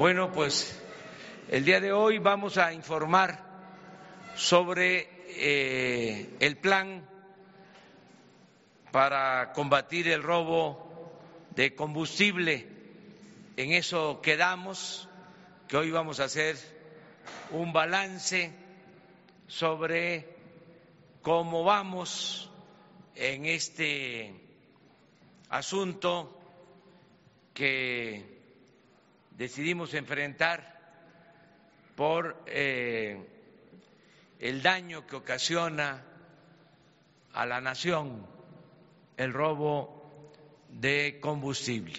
Bueno, pues el día de hoy vamos a informar sobre eh, el plan para combatir el robo de combustible. En eso quedamos, que hoy vamos a hacer un balance sobre cómo vamos en este asunto que decidimos enfrentar por eh, el daño que ocasiona a la nación el robo de combustible.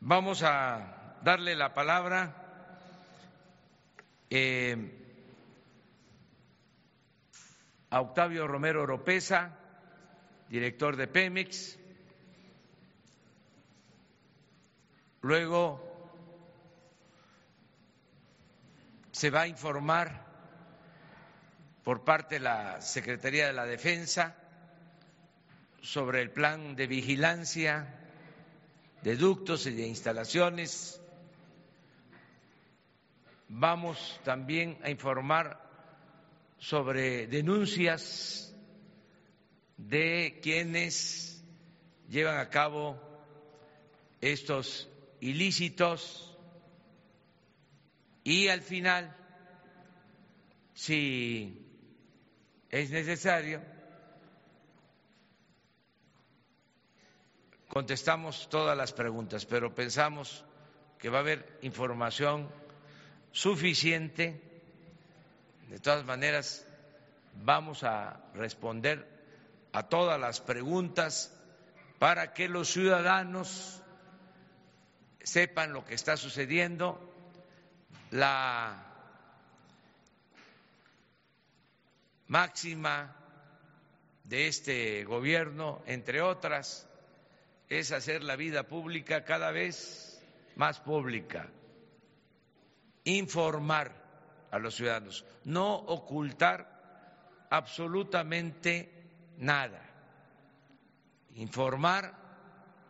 Vamos a darle la palabra eh, a Octavio Romero Oropesa, director de Pemex, luego se va a informar por parte de la Secretaría de la Defensa sobre el plan de vigilancia de ductos y de instalaciones. Vamos también a informar sobre denuncias de quienes llevan a cabo estos ilícitos y al final, si es necesario, contestamos todas las preguntas, pero pensamos que va a haber información suficiente. De todas maneras, vamos a responder a todas las preguntas para que los ciudadanos sepan lo que está sucediendo. La máxima de este gobierno, entre otras, es hacer la vida pública cada vez más pública, informar a los ciudadanos, no ocultar absolutamente nada, informar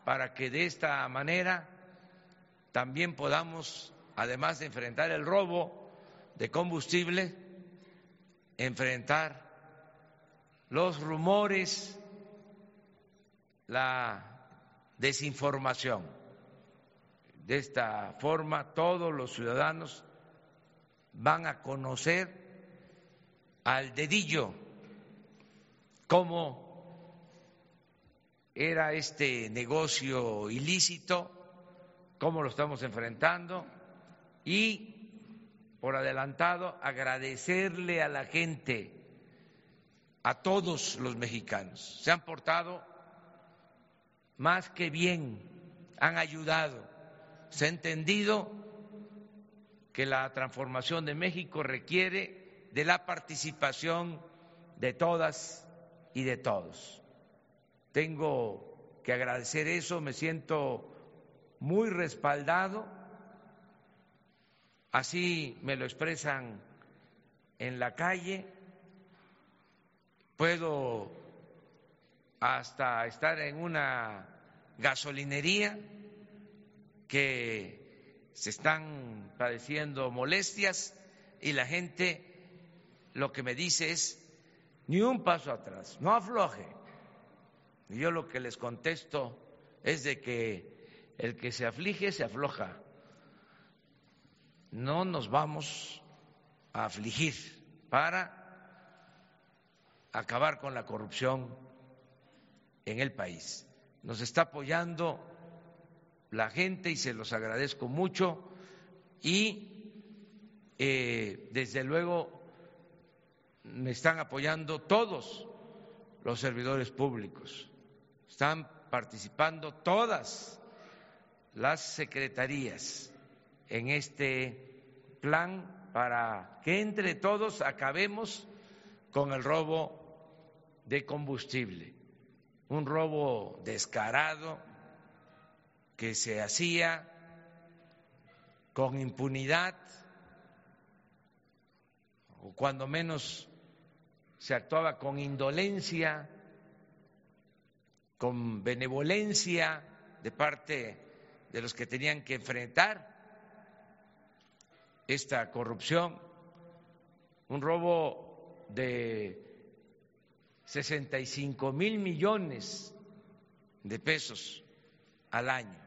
para que de esta manera también podamos, además de enfrentar el robo de combustible, enfrentar los rumores, la desinformación. De esta forma, todos los ciudadanos van a conocer al dedillo cómo era este negocio ilícito, cómo lo estamos enfrentando y, por adelantado, agradecerle a la gente, a todos los mexicanos. Se han portado más que bien, han ayudado, se ha entendido que la transformación de México requiere de la participación de todas y de todos. Tengo que agradecer eso, me siento muy respaldado, así me lo expresan en la calle, puedo hasta estar en una gasolinería que se están padeciendo molestias y la gente lo que me dice es ni un paso atrás, no afloje. Y yo lo que les contesto es de que el que se aflige se afloja. No nos vamos a afligir para acabar con la corrupción en el país. Nos está apoyando la gente y se los agradezco mucho y eh, desde luego me están apoyando todos los servidores públicos, están participando todas las secretarías en este plan para que entre todos acabemos con el robo de combustible, un robo descarado, que se hacía con impunidad o cuando menos se actuaba con indolencia, con benevolencia de parte de los que tenían que enfrentar esta corrupción, un robo de 65 mil millones de pesos al año.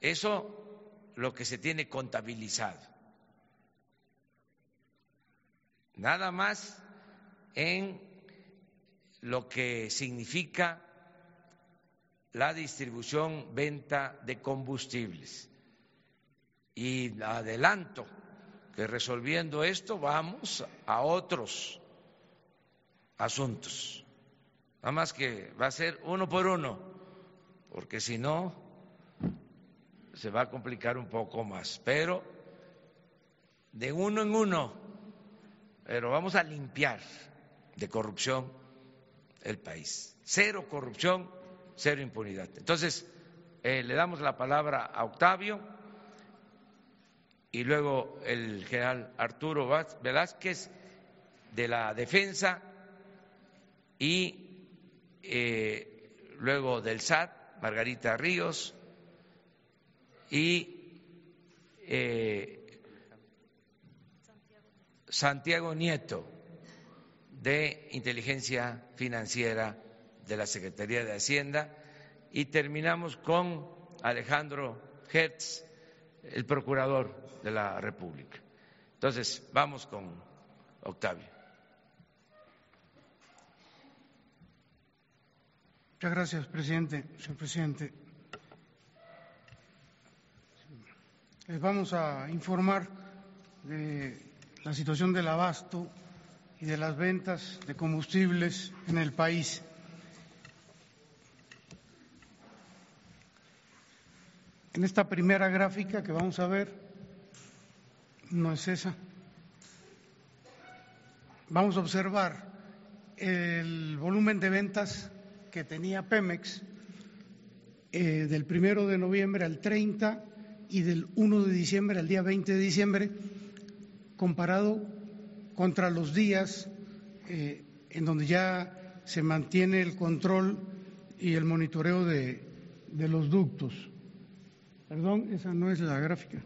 Eso lo que se tiene contabilizado. Nada más en lo que significa la distribución, venta de combustibles. Y adelanto que resolviendo esto vamos a otros asuntos. Nada más que va a ser uno por uno, porque si no, se va a complicar un poco más. Pero de uno en uno, pero vamos a limpiar de corrupción el país. Cero corrupción, cero impunidad. Entonces, eh, le damos la palabra a Octavio y luego el general Arturo Velázquez de la defensa y eh, luego del SAT, Margarita Ríos y eh, Santiago Nieto de Inteligencia Financiera de la Secretaría de Hacienda y terminamos con Alejandro Hertz, el procurador de la República. Entonces, vamos con Octavio. Muchas gracias, presidente. Señor presidente, les vamos a informar de la situación del abasto y de las ventas de combustibles en el país. En esta primera gráfica que vamos a ver, no es esa, vamos a observar el volumen de ventas que tenía Pemex eh, del primero de noviembre al 30 y del 1 de diciembre al día 20 de diciembre, comparado contra los días eh, en donde ya se mantiene el control y el monitoreo de, de los ductos. Perdón, esa no es la gráfica.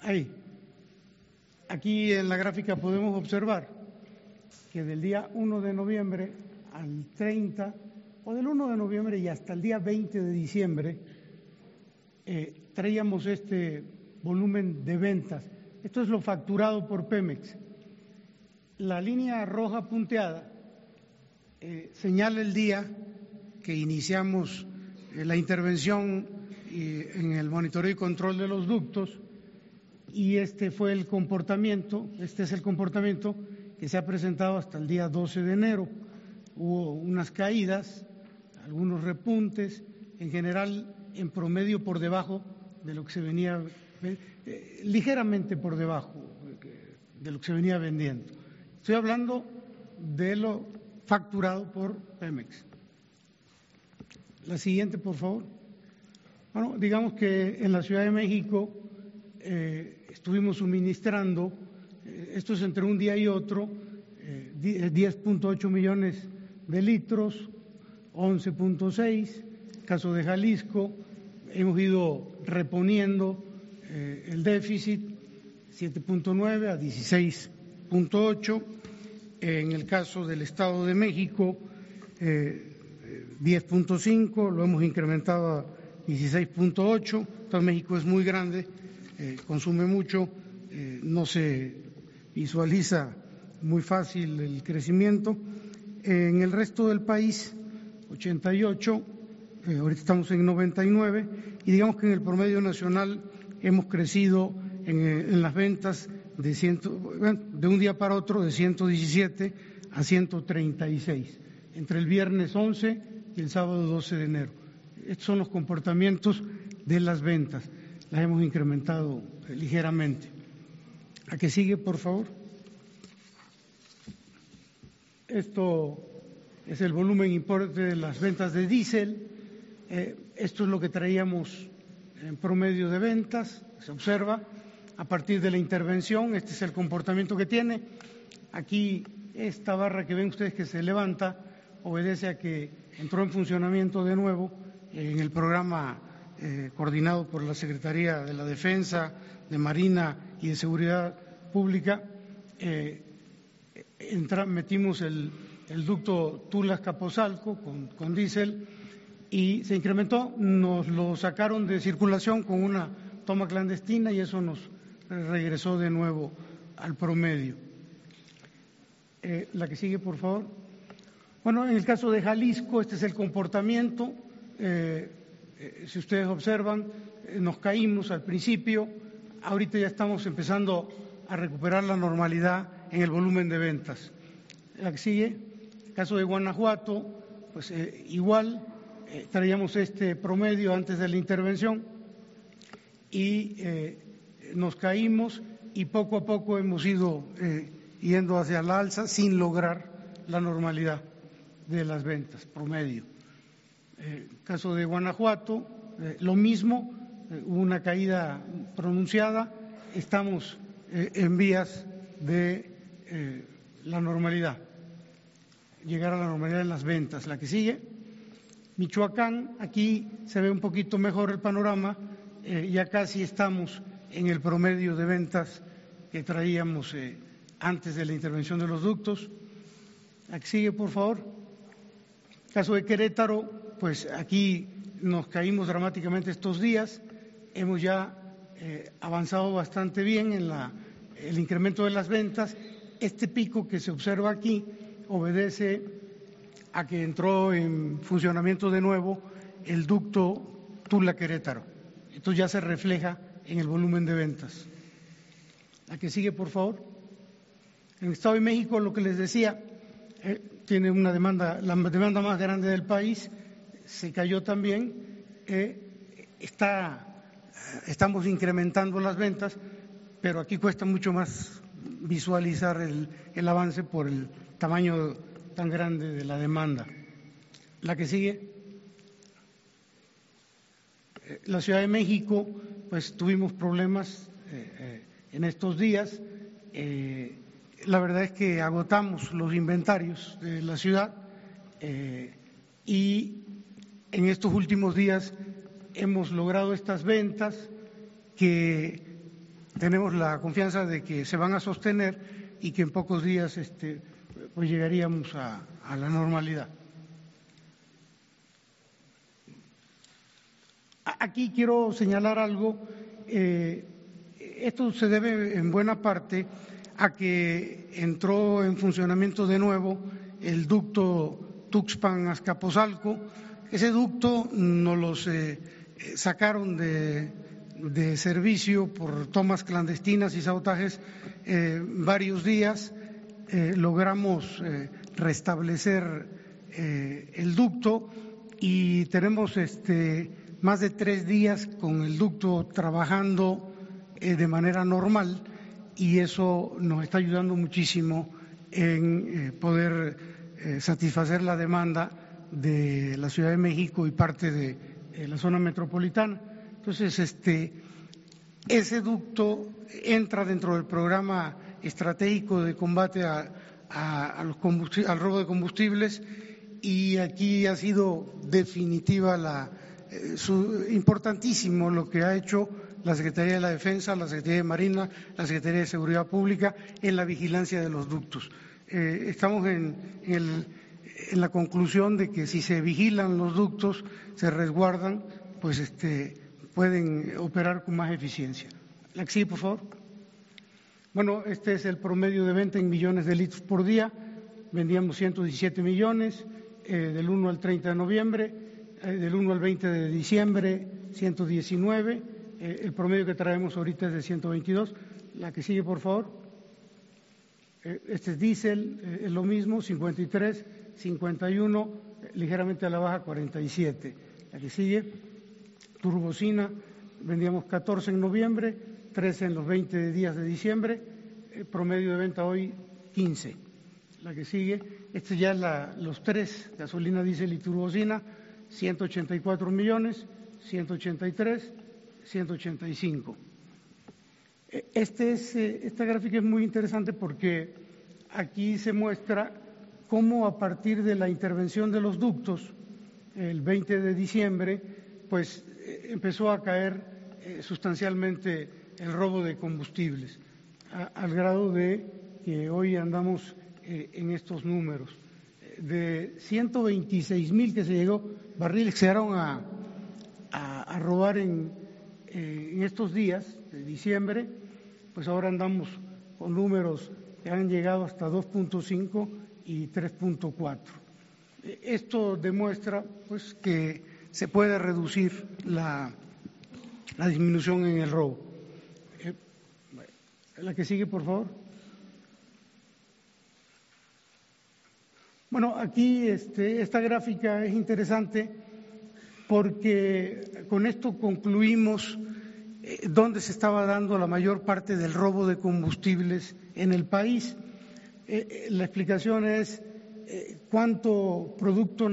Ahí. Aquí en la gráfica podemos observar que del día 1 de noviembre al 30, o del 1 de noviembre y hasta el día 20 de diciembre, eh, traíamos este volumen de ventas. Esto es lo facturado por Pemex. La línea roja punteada eh, señala el día que iniciamos eh, la intervención en el monitoreo y control de los ductos y este fue el comportamiento, este es el comportamiento que se ha presentado hasta el día 12 de enero. Hubo unas caídas, algunos repuntes, en general en promedio por debajo de lo que se venía, eh, ligeramente por debajo de lo que se venía vendiendo. Estoy hablando de lo facturado por Pemex. La siguiente, por favor. Bueno, digamos que en la Ciudad de México eh, estuvimos suministrando, eh, esto es entre un día y otro, 10.8 eh, millones de litros, 11.6, caso de Jalisco, hemos ido reponiendo el déficit 7.9 a 16.8, en el caso del Estado de México 10.5, lo hemos incrementado a 16.8, todo México es muy grande, eh, consume mucho, eh, no se visualiza muy fácil el crecimiento. En el resto del país, 88, eh, ahorita estamos en 99, y digamos que en el promedio nacional hemos crecido en, las ventas de, ciento, de un día para otro de 117 a 136, entre el viernes 11 y el sábado 12 de enero. Estos son los comportamientos de las ventas las hemos incrementado ligeramente. ¿A qué sigue, por favor? Esto es el volumen importante de las ventas de diésel. Eh, esto es lo que traíamos en promedio de ventas, se observa a partir de la intervención, este es el comportamiento que tiene. Aquí esta barra que ven ustedes que se levanta obedece a que entró en funcionamiento de nuevo en el programa eh, coordinado por la Secretaría de la Defensa, de Marina y de Seguridad Pública. Eh, metimos el, ducto Tulas-Capozalco con, con diésel y se incrementó, nos lo sacaron de circulación con una toma clandestina y eso nos regresó de nuevo al promedio. Eh, la que sigue, por favor. Bueno, en el caso de Jalisco, este es el comportamiento. Eh, eh, si ustedes observan, nos caímos al principio, ahorita ya estamos empezando a recuperar la normalidad en el volumen de ventas. La que sigue, el caso de Guanajuato, pues igual traíamos este promedio antes de la intervención y nos caímos y poco a poco hemos ido yendo hacia la alza sin lograr la normalidad de las ventas promedio. Eh, caso de Guanajuato, eh, lo mismo, eh, hubo una caída pronunciada, estamos en vías de la normalidad, llegar a la normalidad en las ventas. La que sigue, Michoacán, aquí se ve un poquito mejor el panorama, ya casi estamos en el promedio de ventas que traíamos antes de la intervención de los ductos. Aquí sigue, por favor. Caso de Querétaro, pues aquí nos caímos dramáticamente estos días. Hemos ya eh, avanzado bastante bien en la, el incremento de las ventas. Este pico que se observa aquí obedece a que entró en funcionamiento de nuevo el ducto Tula-Querétaro. Esto ya se refleja en el volumen de ventas. La que sigue, por favor. En el Estado de México, lo que les decía, eh, tiene una demanda, la demanda más grande del país, se cayó también. Eh, está, estamos incrementando las ventas, pero aquí cuesta mucho más visualizar el, el avance por el tamaño tan grande de la demanda. La que sigue. Eh, la Ciudad de México, pues tuvimos problemas en estos días la verdad es que agotamos los inventarios de la ciudad eh, y en estos últimos días hemos logrado estas ventas que tenemos la confianza de que se van a sostener y que en pocos días este, pues llegaríamos a, la normalidad. Aquí quiero señalar algo. Eh, esto se debe en buena parte a que entró en funcionamiento de nuevo el ducto Tuxpan-Azcapotzalco. Ese ducto nos los eh, sacaron de, servicio por tomas clandestinas y sabotajes eh, varios días. Logramos restablecer el ducto y tenemos este, más de tres días con el ducto trabajando de manera normal y eso nos está ayudando muchísimo en eh, poder eh, satisfacer la demanda de la Ciudad de México y parte de eh, la zona metropolitana. Entonces, este, ese ducto entra dentro del programa estratégico de combate a, al robo de combustibles y aquí ha sido definitiva la, importantísimo lo que ha hecho la Secretaría de la Defensa, la Secretaría de Marina, la Secretaría de Seguridad Pública en la vigilancia de los ductos. Eh, estamos en, la conclusión de que si se vigilan los ductos, se resguardan, pues este, pueden operar con más eficiencia. La sí, por favor. Bueno, este es el promedio de venta en millones de litros por día. Vendíamos 117 millones eh, del 1 al 30 de noviembre, eh, del 1 al 20 de diciembre 119 eh, el promedio que traemos ahorita es de 122. La que sigue, por favor. Eh, este es diésel, eh, es lo mismo, 53, 51, ligeramente a la baja, 47. La que sigue, turbocina, vendíamos 14 en noviembre, 13 en los 20 días de diciembre, promedio de venta hoy 15. La que sigue, este ya es los tres, gasolina, diésel y turbocina, 184 millones, 183, 185. E, este es, eh, esta gráfica es muy interesante porque aquí se muestra cómo a partir de la intervención de los ductos, el 20 de diciembre, pues eh, empezó a caer eh, sustancialmente el robo de combustibles, al grado de que hoy andamos en estos números. De 126 mil que se llegó, barriles que se llegaron a, robar en, en estos días de diciembre, pues ahora andamos con números que han llegado hasta 2.5 y 3.4. Esto demuestra pues, que se puede reducir la, la disminución en el robo. Eh, la que sigue, por favor. Bueno, aquí este, esta gráfica es interesante porque con esto concluimos eh, dónde se estaba dando la mayor parte del robo de combustibles en el país. Eh, eh, la explicación es cuánto producto,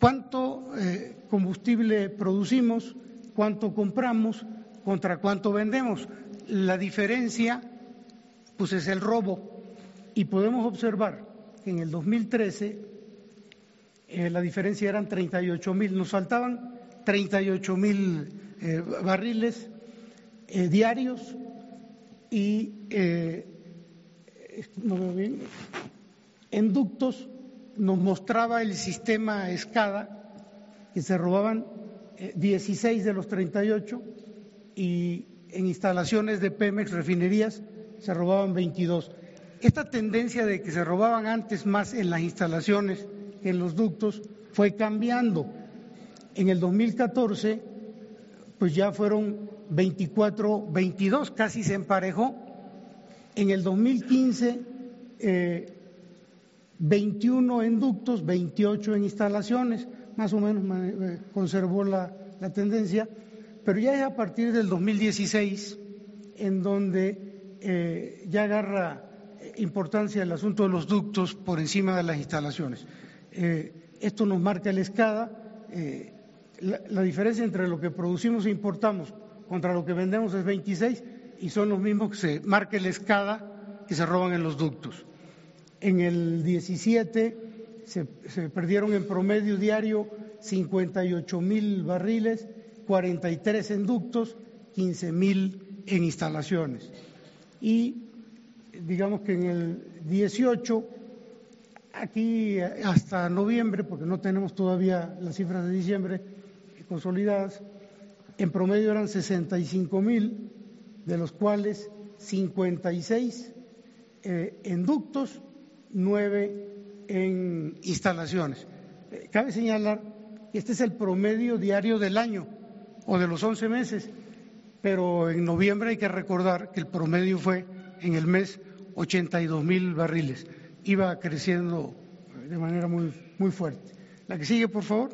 cuánto combustible producimos, cuánto compramos contra cuánto vendemos. La diferencia, pues es el robo. Y podemos observar en el 2013 la diferencia eran 38 mil, nos faltaban 38 mil eh, barriles eh, diarios y eh, en ductos nos mostraba el sistema escada que se robaban 16 de los 38 y en instalaciones de Pemex, refinerías, se robaban 22. Esta tendencia de que se robaban antes más en las instalaciones en los ductos fue cambiando. En el 2014 pues ya fueron 24, 22, casi se emparejó. En el 2015, 21 eh, en ductos, 28 en instalaciones, más o menos eh, conservó la, tendencia, pero ya es a partir del 2016 en donde eh, ya agarra importancia el asunto de los ductos por encima de las instalaciones. esto nos marca la escada la, diferencia entre lo que producimos e importamos contra lo que vendemos es 26 y son los mismos que se marca la escada que se roban en los ductos. En el 17 se, se perdieron en promedio diario 58 mil barriles, 43 en ductos, 15 mil en instalaciones. Y digamos que en el 18, aquí hasta noviembre, porque no tenemos todavía las cifras de diciembre, consolidadas, en promedio eran 65 mil, de los cuales 56 eh, en ductos, 9 en instalaciones. Eh, cabe señalar que este es el promedio diario del año o de los 11 meses, pero en noviembre hay que recordar que el promedio fue en el mes 82 mil barriles. Iba creciendo de manera muy, muy fuerte. La que sigue, por favor.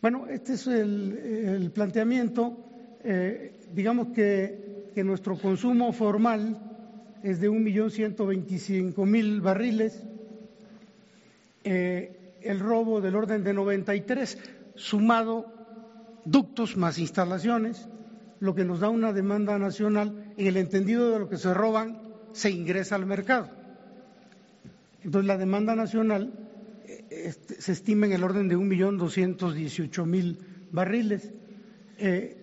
Bueno, este es el, planteamiento. Eh, digamos que, nuestro consumo formal es de 1.125.000 barriles, eh, el robo del orden de 93, sumado ductos más instalaciones, lo que nos da una demanda nacional en el entendido de lo que se roban se ingresa al mercado. Entonces la demanda nacional este, se estima en el orden de 1.218.000 barriles. Eh,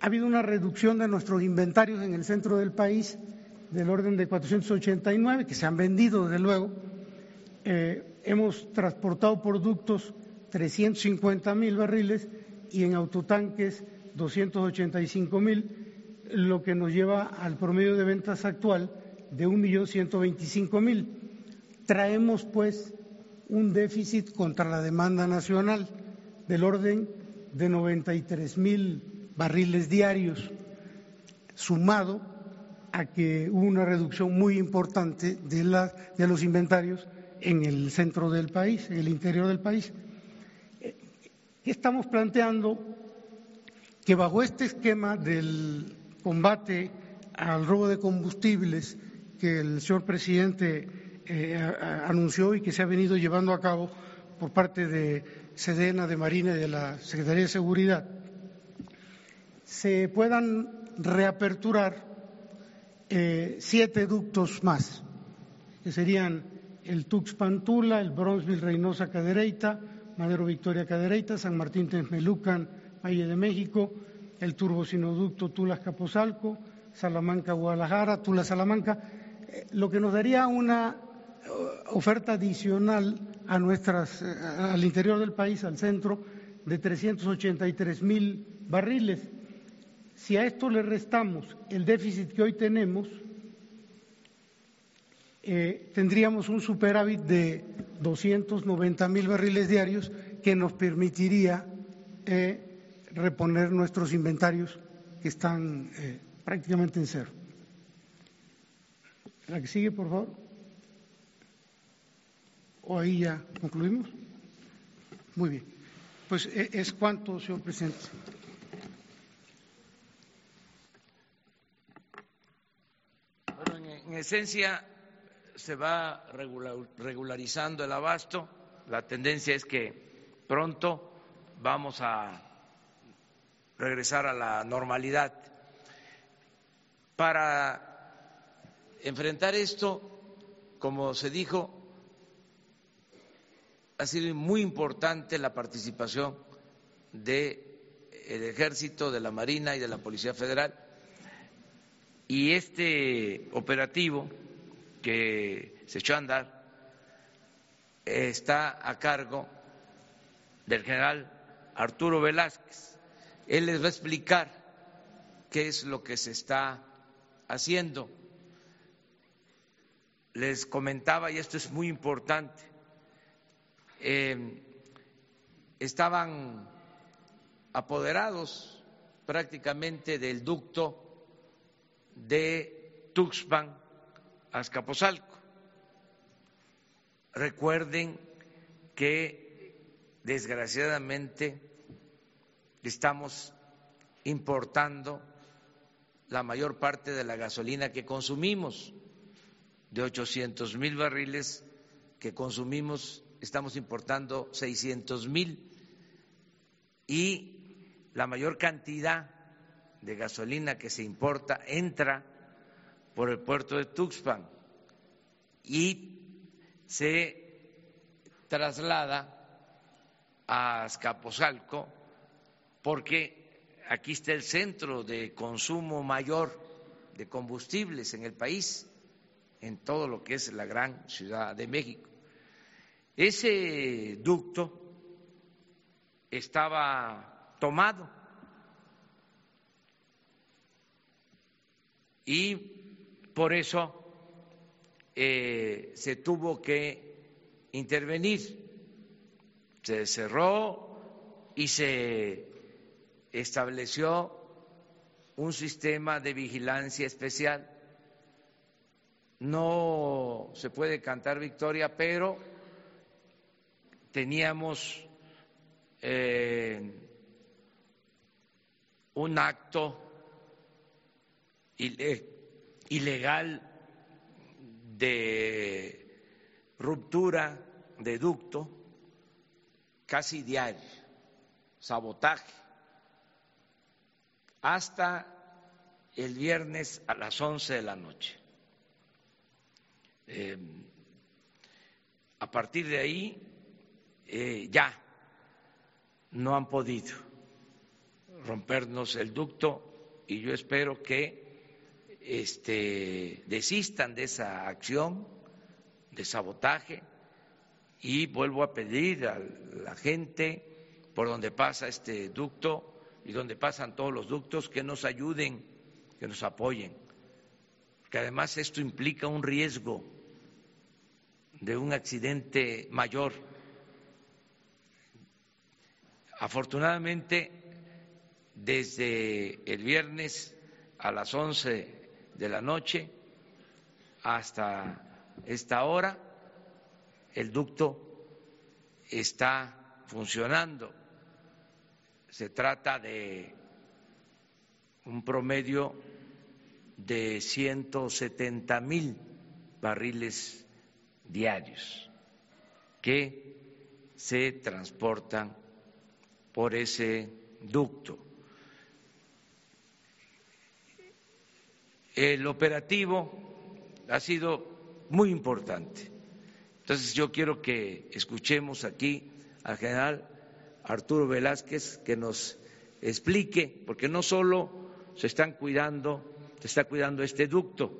ha habido una reducción de nuestros inventarios en el centro del país del orden de 489, que se han vendido, desde luego. Eh, hemos transportado productos 350.000 barriles y en autotanques 285.000, lo que nos lleva al promedio de ventas actual de 1.125.000. Traemos, pues, un déficit contra la demanda nacional del orden de 93 mil barriles diarios, sumado a que hubo una reducción muy importante de, de los inventarios en el centro del país, en el interior del país. ¿Qué estamos planteando? Que bajo este esquema del combate al robo de combustibles que el señor presidente eh, anunció y que se ha venido llevando a cabo por parte de Sedena, de Marina y de la Secretaría de Seguridad, se puedan reaperturar eh, siete ductos más, que serían el Tuxpan-Tula, el Bronzeville-Reynosa Cadereyta, Madero Victoria Cadereyta, San Martín Texmelucan, Valle de México, el turbosinoducto Tula-Capozalco, Salamanca-Guadalajara, Tula-Salamanca, eh, lo que nos daría una eh, oferta adicional a nuestras, al interior del país, al centro, de 383 mil barriles. Si a esto le restamos el déficit que hoy tenemos, eh, tendríamos un superávit de 290 mil barriles diarios que nos permitiría eh, reponer nuestros inventarios que están eh, prácticamente en cero. La que sigue, por favor. ¿O ahí ya concluimos? Muy bien. Pues es cuanto, señor presidente. Bueno, en, esencia se va regularizando el abasto. La tendencia es que pronto vamos a regresar a la normalidad. Para enfrentar esto, como se dijo, ha sido muy importante la participación del Ejército, de la Marina y de la Policía Federal. Y este operativo que se echó a andar está a cargo del general Arturo Velázquez. Él les va a explicar qué es lo que se está haciendo. Les comentaba, y esto es muy importante, eh, estaban apoderados prácticamente del ducto de Tuxpan a Azcapotzalco. Recuerden que desgraciadamente estamos importando la mayor parte de la gasolina que consumimos, de 800 mil barriles que consumimos estamos importando 600 mil. Y la mayor cantidad de gasolina que se importa entra por el puerto de Tuxpan y se traslada a Azcapotzalco porque aquí está el centro de consumo mayor de combustibles en el país, en todo lo que es la gran ciudad de México. Ese ducto estaba tomado y por eso eh, se tuvo que intervenir. Se cerró y se estableció un sistema de vigilancia especial. No se puede cantar victoria, pero teníamos eh, un acto ilegal de ruptura de ducto casi diario, sabotaje, hasta el viernes a las once de la noche. Eh, a partir de ahí eh, ya no han podido rompernos el ducto y yo espero que este, desistan de esa acción de sabotaje y vuelvo a pedir a la gente por donde pasa este ducto y donde pasan todos los ductos que nos ayuden, que nos apoyen, que además esto implica un riesgo de un accidente mayor Afortunadamente, desde el viernes a las once de la noche hasta esta hora, el ducto está funcionando. Se trata de un promedio de 170 mil barriles diarios que se transportan por ese ducto. el operativo ha sido muy importante. Entonces yo quiero que escuchemos aquí al general Arturo Velázquez que nos explique, porque no solo se están cuidando, se está cuidando este ducto,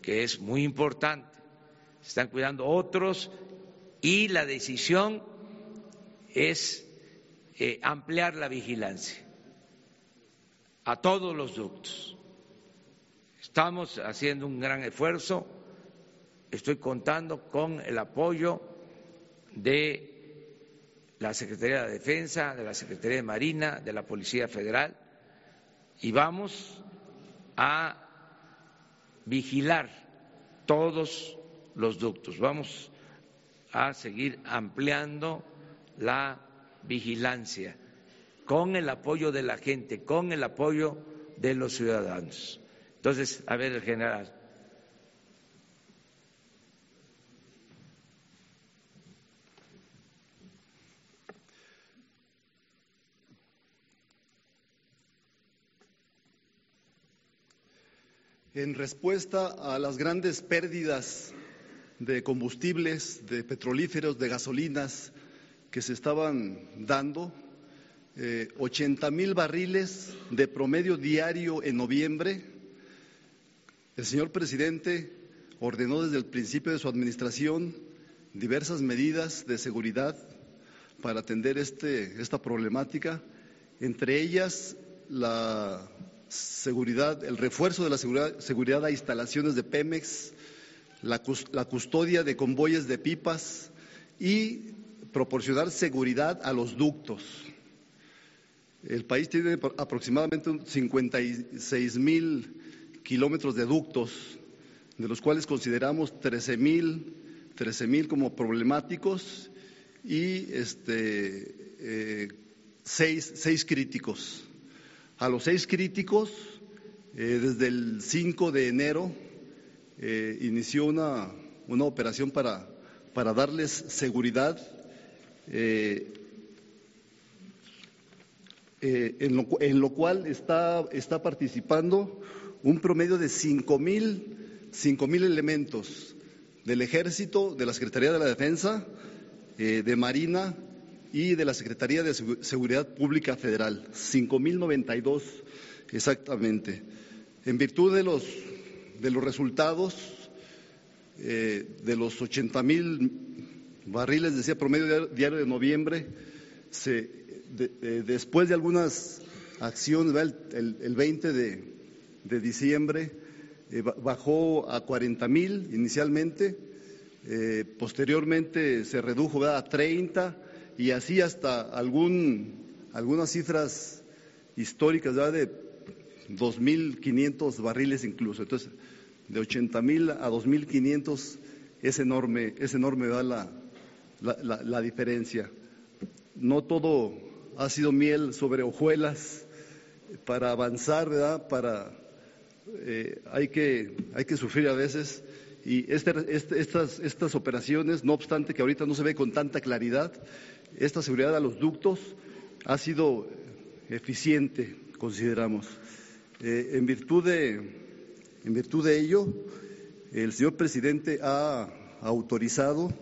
que es muy importante, se están cuidando otros y la decisión es eh, ampliar la vigilancia a todos los ductos. Estamos haciendo un gran esfuerzo, estoy contando con el apoyo de la Secretaría de Defensa, de la Secretaría de Marina, de la Policía Federal, y vamos a vigilar todos los ductos. Vamos a seguir ampliando la vigilancia con el apoyo de la gente, con el apoyo de los ciudadanos. Entonces, a ver, el general. En respuesta a las grandes pérdidas de combustibles, de petrolíferos, de gasolinas que se estaban dando, eh, 80 mil barriles de promedio diario en noviembre. El señor presidente ordenó desde el principio de su administración diversas medidas de seguridad para atender este, esta problemática, entre ellas la seguridad, el refuerzo de la seguridad, seguridad a instalaciones de Pemex, la, custodia de convoyes de pipas y proporcionar seguridad a los ductos. El país tiene aproximadamente 56 mil kilómetros de ductos, de los cuales consideramos 13 mil 13 mil como problemáticos y este, eh, seis, seis, críticos. A los seis críticos, eh, desde el 5 de enero, eh, inició una, una operación para, para, darles seguridad. Eh, en lo, en, lo, cual está, está participando un promedio de cinco mil, cinco mil elementos del Ejército, de la Secretaría de la Defensa, de Marina y de la Secretaría de Seguridad Pública Federal, 5.092 exactamente. En virtud de los, de los resultados eh, de los 80.000 barriles, decía promedio diario de noviembre, se, de, de, después de algunas acciones, el, el, el 20 de, de diciembre, eh, bajó a 40 mil inicialmente, eh, posteriormente se redujo ¿verdad? a 30 y así hasta algún, algunas cifras históricas ¿verdad? de 2.500 barriles incluso. Entonces, de 80 mil a 2.500 es enorme, es enorme la, la diferencia. No todo ha sido miel sobre hojuelas para avanzar, ¿verdad? Para eh, hay, que, hay que sufrir a veces. Y este, este, estas, estas operaciones, no obstante que ahorita no se ve con tanta claridad, esta seguridad a los ductos ha sido eficiente, consideramos. Eh, en, virtud de, en virtud de ello, el señor presidente ha autorizado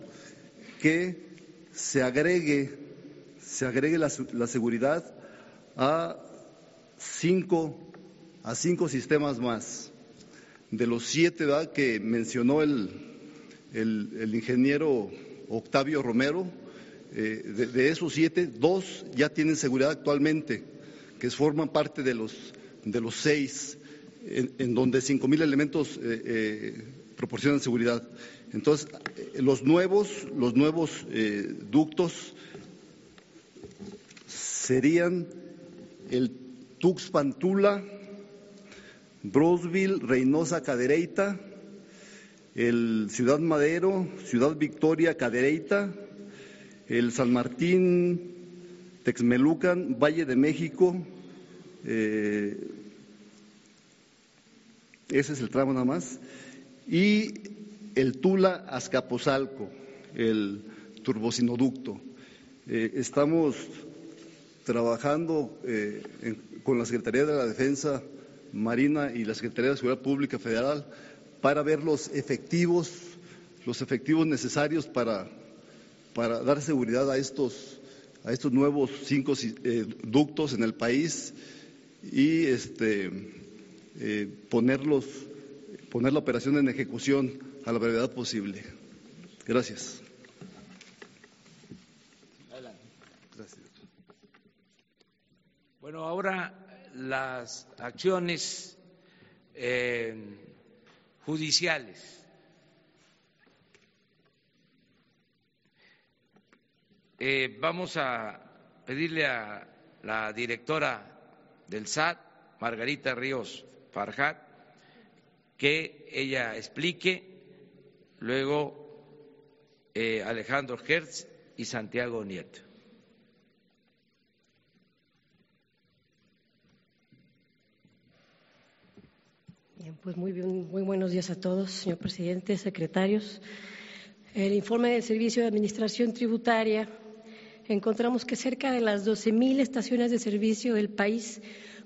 que se agregue, se agregue la, la seguridad a cinco a cinco sistemas más. De los siete que mencionó el, el, ingeniero Octavio Romero, eh, de, esos siete, dos ya tienen seguridad actualmente, que forman parte de los, de los seis, en, donde cinco mil elementos eh, eh, proporcionan seguridad. Entonces, los nuevos, los nuevos ductos serían el Tuxpantula, Brosville, Reynosa, Cadereyta, el Ciudad Madero, Ciudad Victoria, Cadereyta, el San Martín, Texmelucan, Valle de México, eh, ese es el tramo nada más, y el Tula Azcapotzalco, el turbocinoducto. Eh, estamos trabajando eh, con la Secretaría de la Defensa Marina y la Secretaría de Seguridad Pública Federal para ver los efectivos, los efectivos necesarios para, para dar seguridad a estos, a estos nuevos cinco eh, ductos en el país y este, eh, ponerlos, poner la operación en ejecución a la brevedad posible. Gracias. Bueno, ahora las acciones eh, judiciales. Eh, vamos a pedirle a la directora del SAT, Margarita Ríos Farjat, que ella explique, luego eh, Alejandro Hertz y Santiago Nieto. pues muy, muy buenos días a todos, señor presidente, secretarios. El informe del Servicio de Administración Tributaria encontramos que cerca de las 12.000 estaciones de servicio del país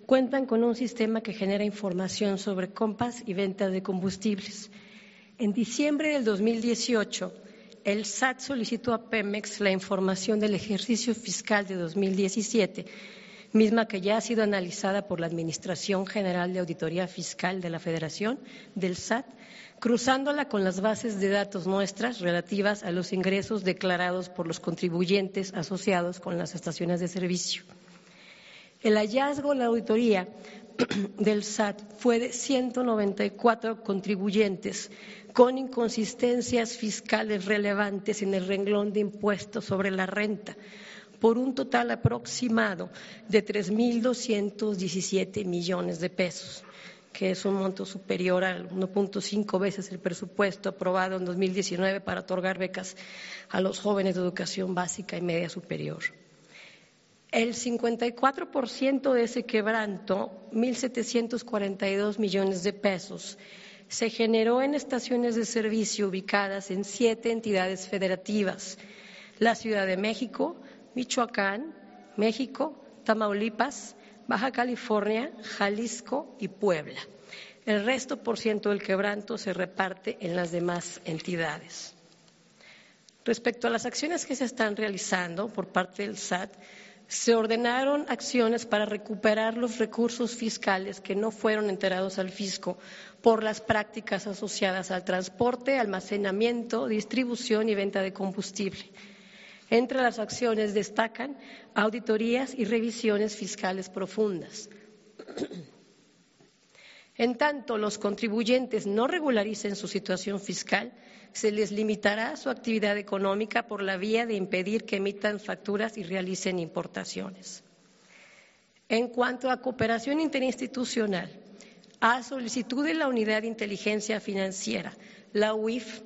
cuentan con un sistema que genera información sobre compras y ventas de combustibles. En diciembre del 2018, el SAT solicitó a Pemex la información del ejercicio fiscal de 2017 misma que ya ha sido analizada por la Administración General de Auditoría Fiscal de la Federación, del SAT, cruzándola con las bases de datos nuestras relativas a los ingresos declarados por los contribuyentes asociados con las estaciones de servicio. El hallazgo en la auditoría del SAT fue de 194 contribuyentes con inconsistencias fiscales relevantes en el renglón de impuestos sobre la renta, por un total aproximado de 3.217 millones de pesos, que es un monto superior al 1.5 veces el presupuesto aprobado en 2019 para otorgar becas a los jóvenes de educación básica y media superior. El 54% de ese quebranto, 1.742 millones de pesos, se generó en estaciones de servicio ubicadas en siete entidades federativas, la Ciudad de México, Michoacán, México, Tamaulipas, Baja California, Jalisco y Puebla. El resto por ciento del quebranto se reparte en las demás entidades. Respecto a las acciones que se están realizando por parte del SAT, se ordenaron acciones para recuperar los recursos fiscales que no fueron enterados al fisco por las prácticas asociadas al transporte, almacenamiento, distribución y venta de combustible entre las acciones destacan auditorías y revisiones fiscales profundas. En tanto los contribuyentes no regularicen su situación fiscal, se les limitará su actividad económica por la vía de impedir que emitan facturas y realicen importaciones. En cuanto a cooperación interinstitucional, a solicitud de la Unidad de Inteligencia Financiera, la UIF,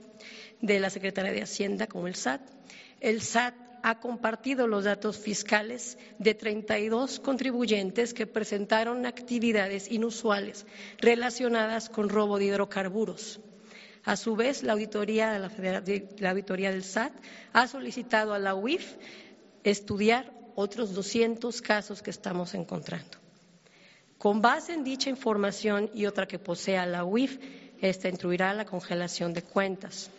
de la Secretaría de Hacienda como el SAT, el SAT ha compartido los datos fiscales de 32 contribuyentes que presentaron actividades inusuales relacionadas con robo de hidrocarburos. A su vez, la auditoría, del SAT ha solicitado a la UIF estudiar otros 200 casos que estamos encontrando. Con base en dicha información y otra que posea la UIF, esta instruirá la congelación de cuentas.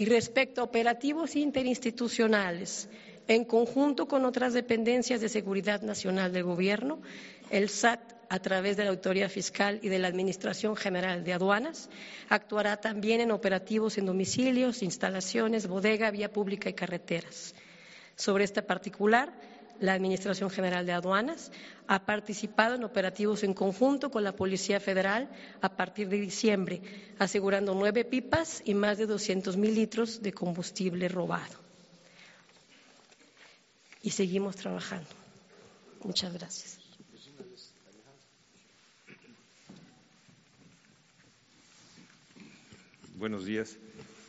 Y respecto a operativos interinstitucionales, en conjunto con otras dependencias de seguridad nacional del Gobierno, el SAT, a través de la Autoridad Fiscal y de la Administración General de Aduanas, actuará también en operativos en domicilios, instalaciones, bodega, vía pública y carreteras. Sobre este particular, la Administración General de Aduanas ha participado en operativos en conjunto con la Policía Federal a partir de diciembre, asegurando nueve pipas y más de 200 mil litros de combustible robado. Y seguimos trabajando. Muchas gracias. Buenos días.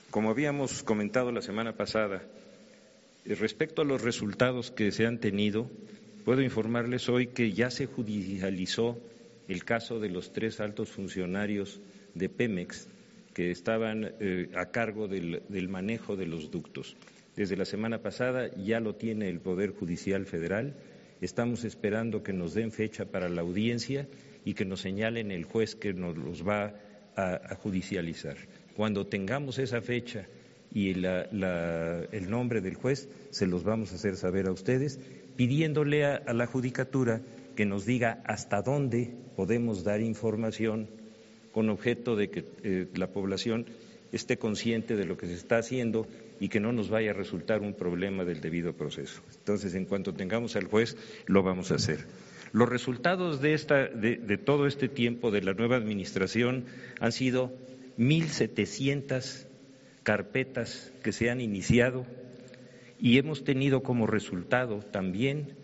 Como habíamos comentado la semana pasada, respecto a los resultados que se han tenido, puedo informarles hoy que ya se judicializó el caso de los tres altos funcionarios de Pemex que estaban eh, a cargo del, del, manejo de los ductos. Desde la semana pasada ya lo tiene el Poder Judicial Federal. Estamos esperando que nos den fecha para la audiencia y que nos señalen el juez que nos los va a, judicializar. Cuando tengamos esa fecha y el nombre del juez, se los vamos a hacer saber a ustedes, pidiéndole a, la judicatura que nos diga hasta dónde podemos dar información con objeto de que eh, la población esté consciente de lo que se está haciendo y que no nos vaya a resultar un problema del debido proceso. Entonces, en cuanto tengamos al juez, lo vamos a hacer. Los resultados de, esta, de, todo este tiempo de la nueva administración han sido 1.700 carpetas que se han iniciado y hemos tenido como resultado también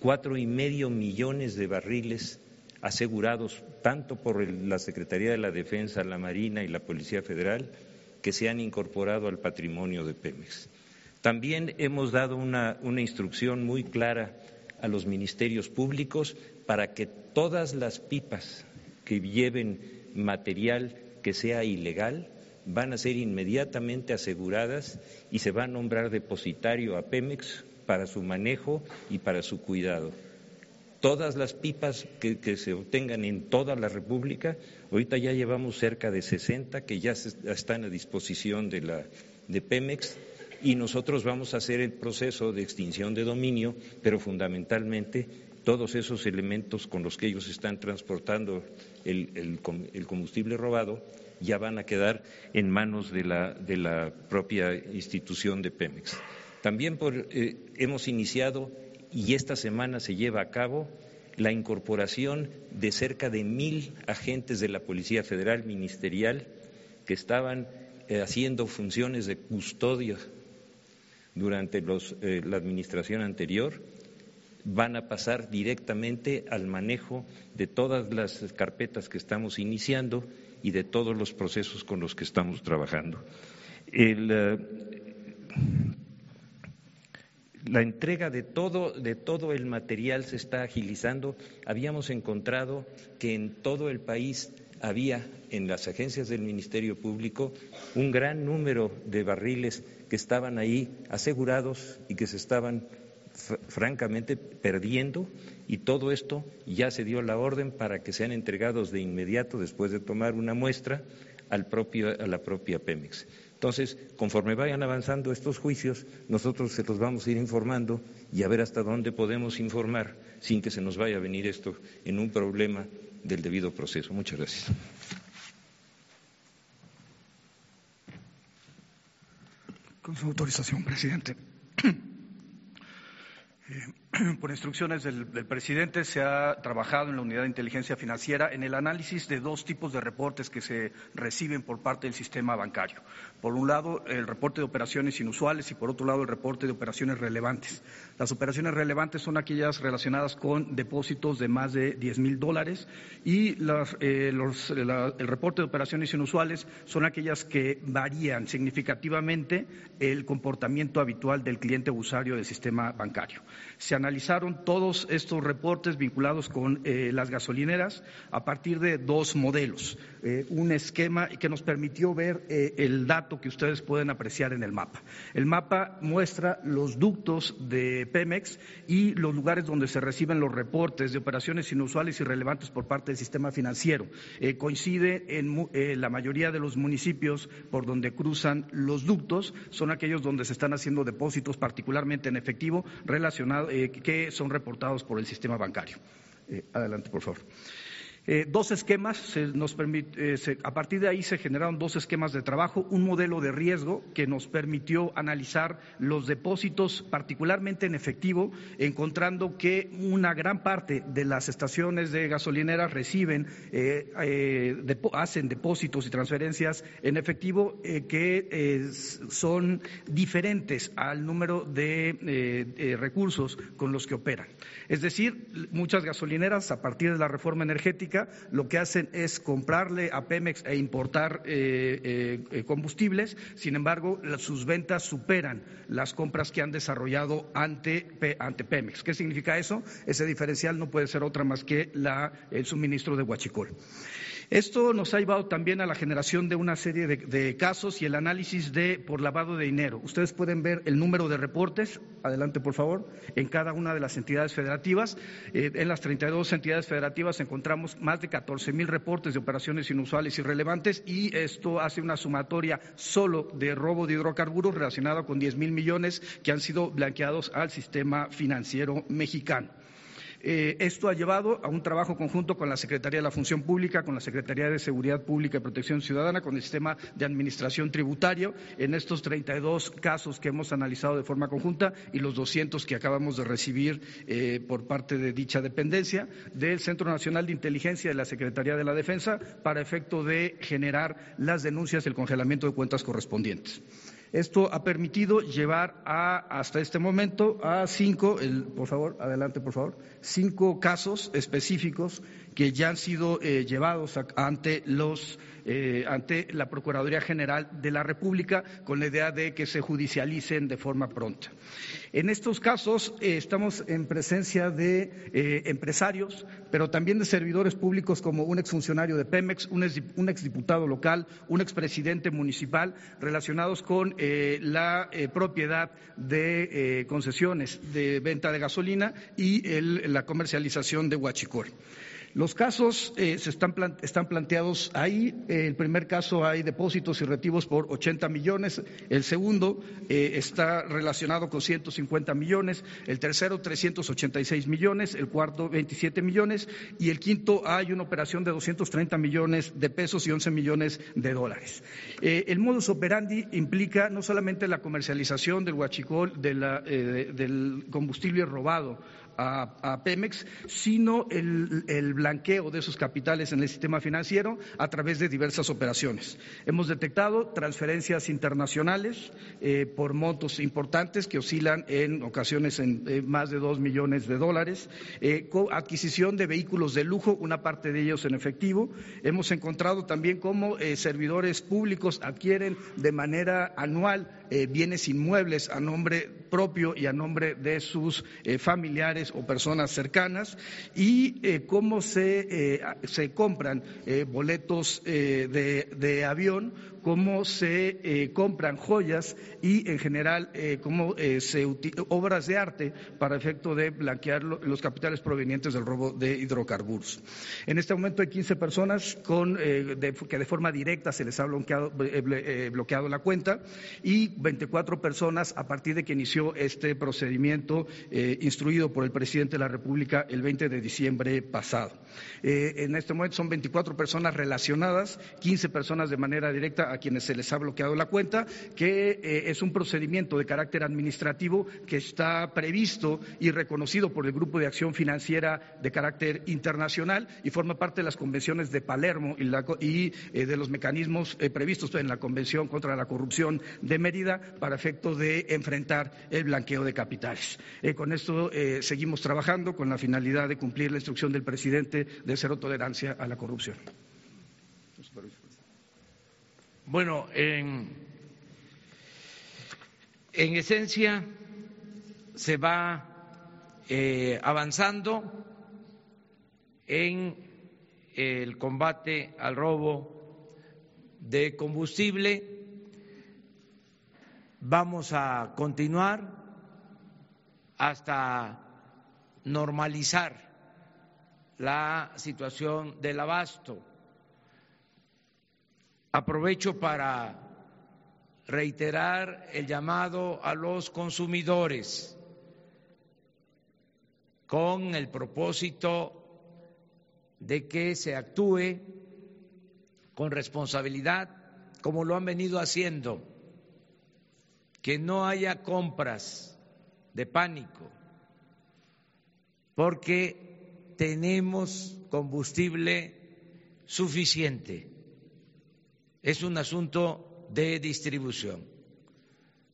cuatro y medio millones de barriles asegurados tanto por la Secretaría de la Defensa, la Marina y la Policía Federal que se han incorporado al patrimonio de Pemex. También hemos dado una, instrucción muy clara a los ministerios públicos para que todas las pipas que lleven material que sea ilegal van a ser inmediatamente aseguradas y se va a nombrar depositario a Pemex para su manejo y para su cuidado. Todas las pipas que, se obtengan en toda la República Ahorita ya llevamos cerca de 60 que ya están a disposición de, la, de Pemex y nosotros vamos a hacer el proceso de extinción de dominio, pero fundamentalmente todos esos elementos con los que ellos están transportando el, combustible robado ya van a quedar en manos de la, propia institución de Pemex. También eh, hemos iniciado y esta semana se lleva a cabo la incorporación de cerca de mil agentes de la Policía Federal Ministerial que estaban eh, haciendo funciones de custodia durante eh, la administración anterior, van a pasar directamente al manejo de todas las carpetas que estamos iniciando y de todos los procesos con los que estamos trabajando. Eh, la entrega de todo, de todo el material se está agilizando. Habíamos encontrado que en todo el país había en las agencias del Ministerio Público un gran número de barriles que estaban ahí asegurados y que se estaban francamente perdiendo y todo esto ya se dio la orden para que sean entregados de inmediato después de tomar una muestra al propio, a la propia Pemex. Entonces, conforme vayan avanzando estos juicios, nosotros se los vamos a ir informando y a ver hasta dónde podemos informar sin que se nos vaya a venir esto en un problema del debido proceso. Muchas gracias. Con su autorización, presidente. Yeah. por instrucciones del, presidente, se ha trabajado en la unidad de inteligencia financiera en el análisis de dos tipos de reportes que se reciben por parte del sistema bancario. Por un lado, el reporte de operaciones inusuales y por otro lado, el reporte de operaciones relevantes. Las operaciones relevantes son aquellas relacionadas con depósitos de más de 10 mil dólares y eh, el reporte de operaciones inusuales son aquellas que varían significativamente el comportamiento habitual del cliente usuario del sistema bancario. Se analizaron todos estos reportes vinculados con eh, las gasolineras a partir de dos modelos. Eh, un esquema que nos permitió ver eh, el dato que ustedes pueden apreciar en el mapa. El mapa muestra los ductos de Pemex y los lugares donde se reciben los reportes de operaciones inusuales y relevantes por parte del sistema financiero. Coincide en la mayoría de los municipios por donde cruzan los ductos, son aquellos donde se están haciendo depósitos, particularmente en efectivo, relacionados, que son reportados por el sistema bancario. adelante, por favor. Eh, dos esquemas, nos permite, eh, a partir de ahí se generaron dos esquemas de trabajo, un modelo de riesgo que nos permitió analizar los depósitos, particularmente en efectivo, encontrando que una gran parte de las estaciones de gasolineras reciben, eh, hacen depósitos y transferencias en efectivo que son diferentes al número de recursos con los que operan. Es decir, muchas gasolineras, a partir de la reforma energética, lo que hacen es comprarle a Pemex e importar eh, eh, eh, combustibles, sin embargo, sus ventas superan las compras que han desarrollado ante, ante Pemex. ¿Qué significa eso? Ese diferencial no puede ser otra más que el suministro de huachicol. Esto nos ha llevado también a la generación de una serie de, casos y el análisis de por lavado de dinero. Ustedes pueden ver el número de reportes, adelante por favor, en cada una de las entidades federativas. Eh, en las 32 entidades federativas encontramos más de 14 mil reportes de operaciones inusuales y relevantes y esto hace una sumatoria solo de robo de hidrocarburos relacionado con 10 mil millones que han sido blanqueados al sistema financiero mexicano. Eh, esto ha llevado a un trabajo conjunto con la Secretaría de la Función Pública, con la Secretaría de Seguridad Pública y Protección Ciudadana, con el sistema de administración tributario en estos 32 casos que hemos analizado de forma conjunta y los 200 que acabamos de recibir eh, por parte de dicha dependencia del Centro Nacional de Inteligencia de la Secretaría de la Defensa para efecto de generar las denuncias del congelamiento de cuentas correspondientes. Esto ha permitido llevar a, hasta este momento a cinco, por favor, adelante, por favor, cinco casos específicos que ya han sido eh, llevados ante los eh, ante la Procuraduría General de la República con la idea de que se judicialicen de forma pronta. En estos casos eh, estamos en presencia de empresarios, pero también de servidores públicos como un exfuncionario de Pemex, un, exdiputado local, un expresidente municipal, relacionados con la propiedad de concesiones de venta de gasolina y la comercialización de huachicol. Los casos eh, se están, planteados ahí. el primer caso hay depósitos y retivos por 80 millones. El segundo eh, está relacionado con 150 millones. El tercero, 386 millones. El cuarto, 27 millones. Y el quinto, hay una operación de 230 millones de pesos y 11 millones de dólares. Eh, el modus operandi implica no solamente la comercialización del huachicol, del combustible robado, a, Pemex, sino el, blanqueo de esos capitales en el sistema financiero a través de diversas operaciones. Hemos detectado transferencias internacionales eh, por montos importantes que oscilan en ocasiones en eh, más de dos millones de dólares, eh, adquisición de vehículos de lujo, una parte de ellos en efectivo. Hemos encontrado también cómo servidores públicos adquieren de manera anual bienes inmuebles a nombre propio y a nombre de sus familiares o personas cercanas y eh, cómo se, eh, se compran eh, boletos de, avión cómo se eh, compran joyas y, en general, eh, cómo eh, se obras de arte para efecto de blanquear los capitales provenientes del robo de hidrocarburos. En este momento hay 15 personas con, que de forma directa se les ha bloqueado, bloqueado la cuenta y 24 personas a partir de que inició este procedimiento instruido por el presidente de la República el 20 de diciembre pasado. en este momento son 24 personas relacionadas, 15 personas de manera directa a quienes se les ha bloqueado la cuenta, que eh, es un procedimiento de carácter administrativo que está previsto y reconocido por el Grupo de Acción Financiera de carácter internacional y forma parte de las convenciones de Palermo y, eh, de los mecanismos eh, previstos en la Convención contra la Corrupción de Mérida para efecto de enfrentar el blanqueo de capitales. con esto seguimos trabajando con la finalidad de cumplir la instrucción del presidente de cero tolerancia a la corrupción. Bueno, en, esencia se va eh, avanzando en el combate al robo de combustible. Vamos a continuar hasta normalizar la situación del abasto Aprovecho para reiterar el llamado a los consumidores con el propósito de que se actúe con responsabilidad como lo han venido haciendo, que no haya compras de pánico, porque tenemos combustible suficiente es un asunto de distribución.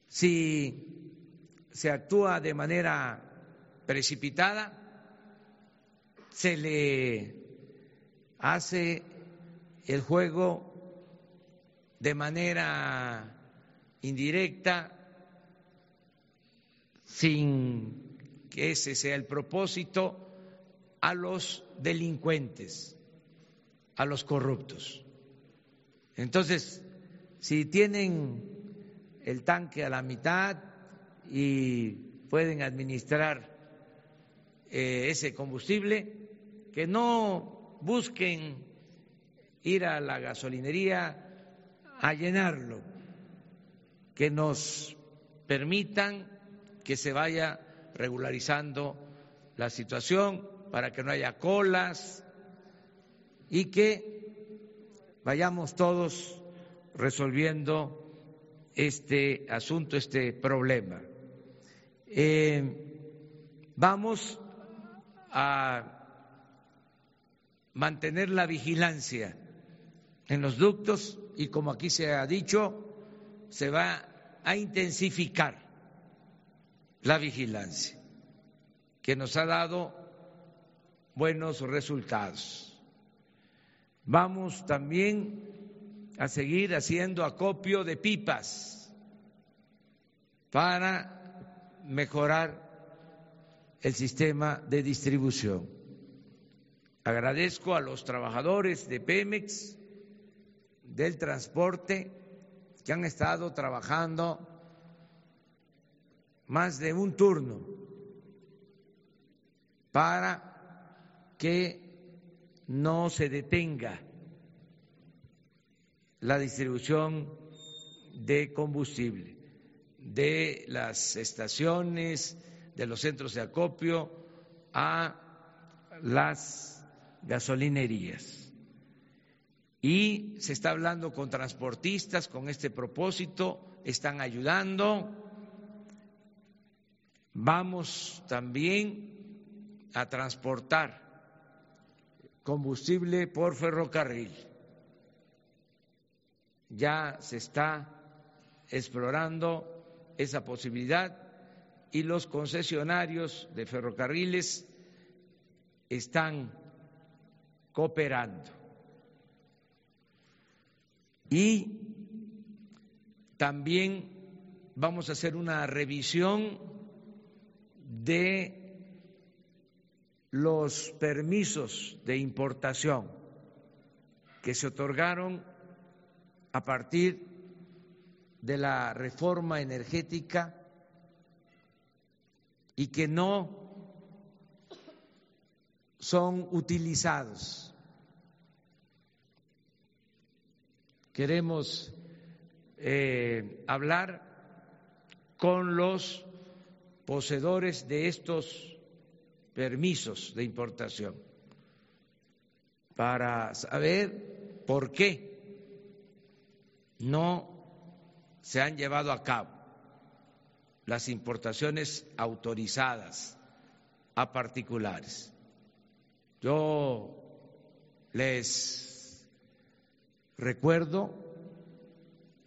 Si se actúa de manera precipitada, se le hace el juego de manera indirecta, sin que ese sea el propósito, a los delincuentes a los corruptos. Entonces, si tienen el tanque a la mitad y pueden administrar eh, ese combustible, que no busquen ir a la gasolinería a llenarlo, que nos permitan que se vaya regularizando la situación para que no haya colas y que vayamos todos resolviendo este asunto, este problema. Eh, vamos a mantener la vigilancia en los ductos y como aquí se ha dicho, se va a intensificar la vigilancia, que nos ha dado buenos resultados. Vamos también a seguir haciendo acopio de pipas para mejorar el sistema de distribución. Agradezco a los trabajadores de Pemex, del transporte, que han estado trabajando más de un turno para que no se detenga la distribución de combustible de las estaciones, de los centros de acopio a las gasolinerías. Y se está hablando con transportistas con este propósito, están ayudando. Vamos también a transportar combustible por ferrocarril. Ya se está explorando esa posibilidad y los concesionarios de ferrocarriles están cooperando. Y también vamos a hacer una revisión de los permisos de importación que se otorgaron a partir de la reforma energética y que no son utilizados. Queremos eh, hablar con los poseedores de estos permisos de importación para saber por qué no se han llevado a cabo las importaciones autorizadas a particulares. Yo les recuerdo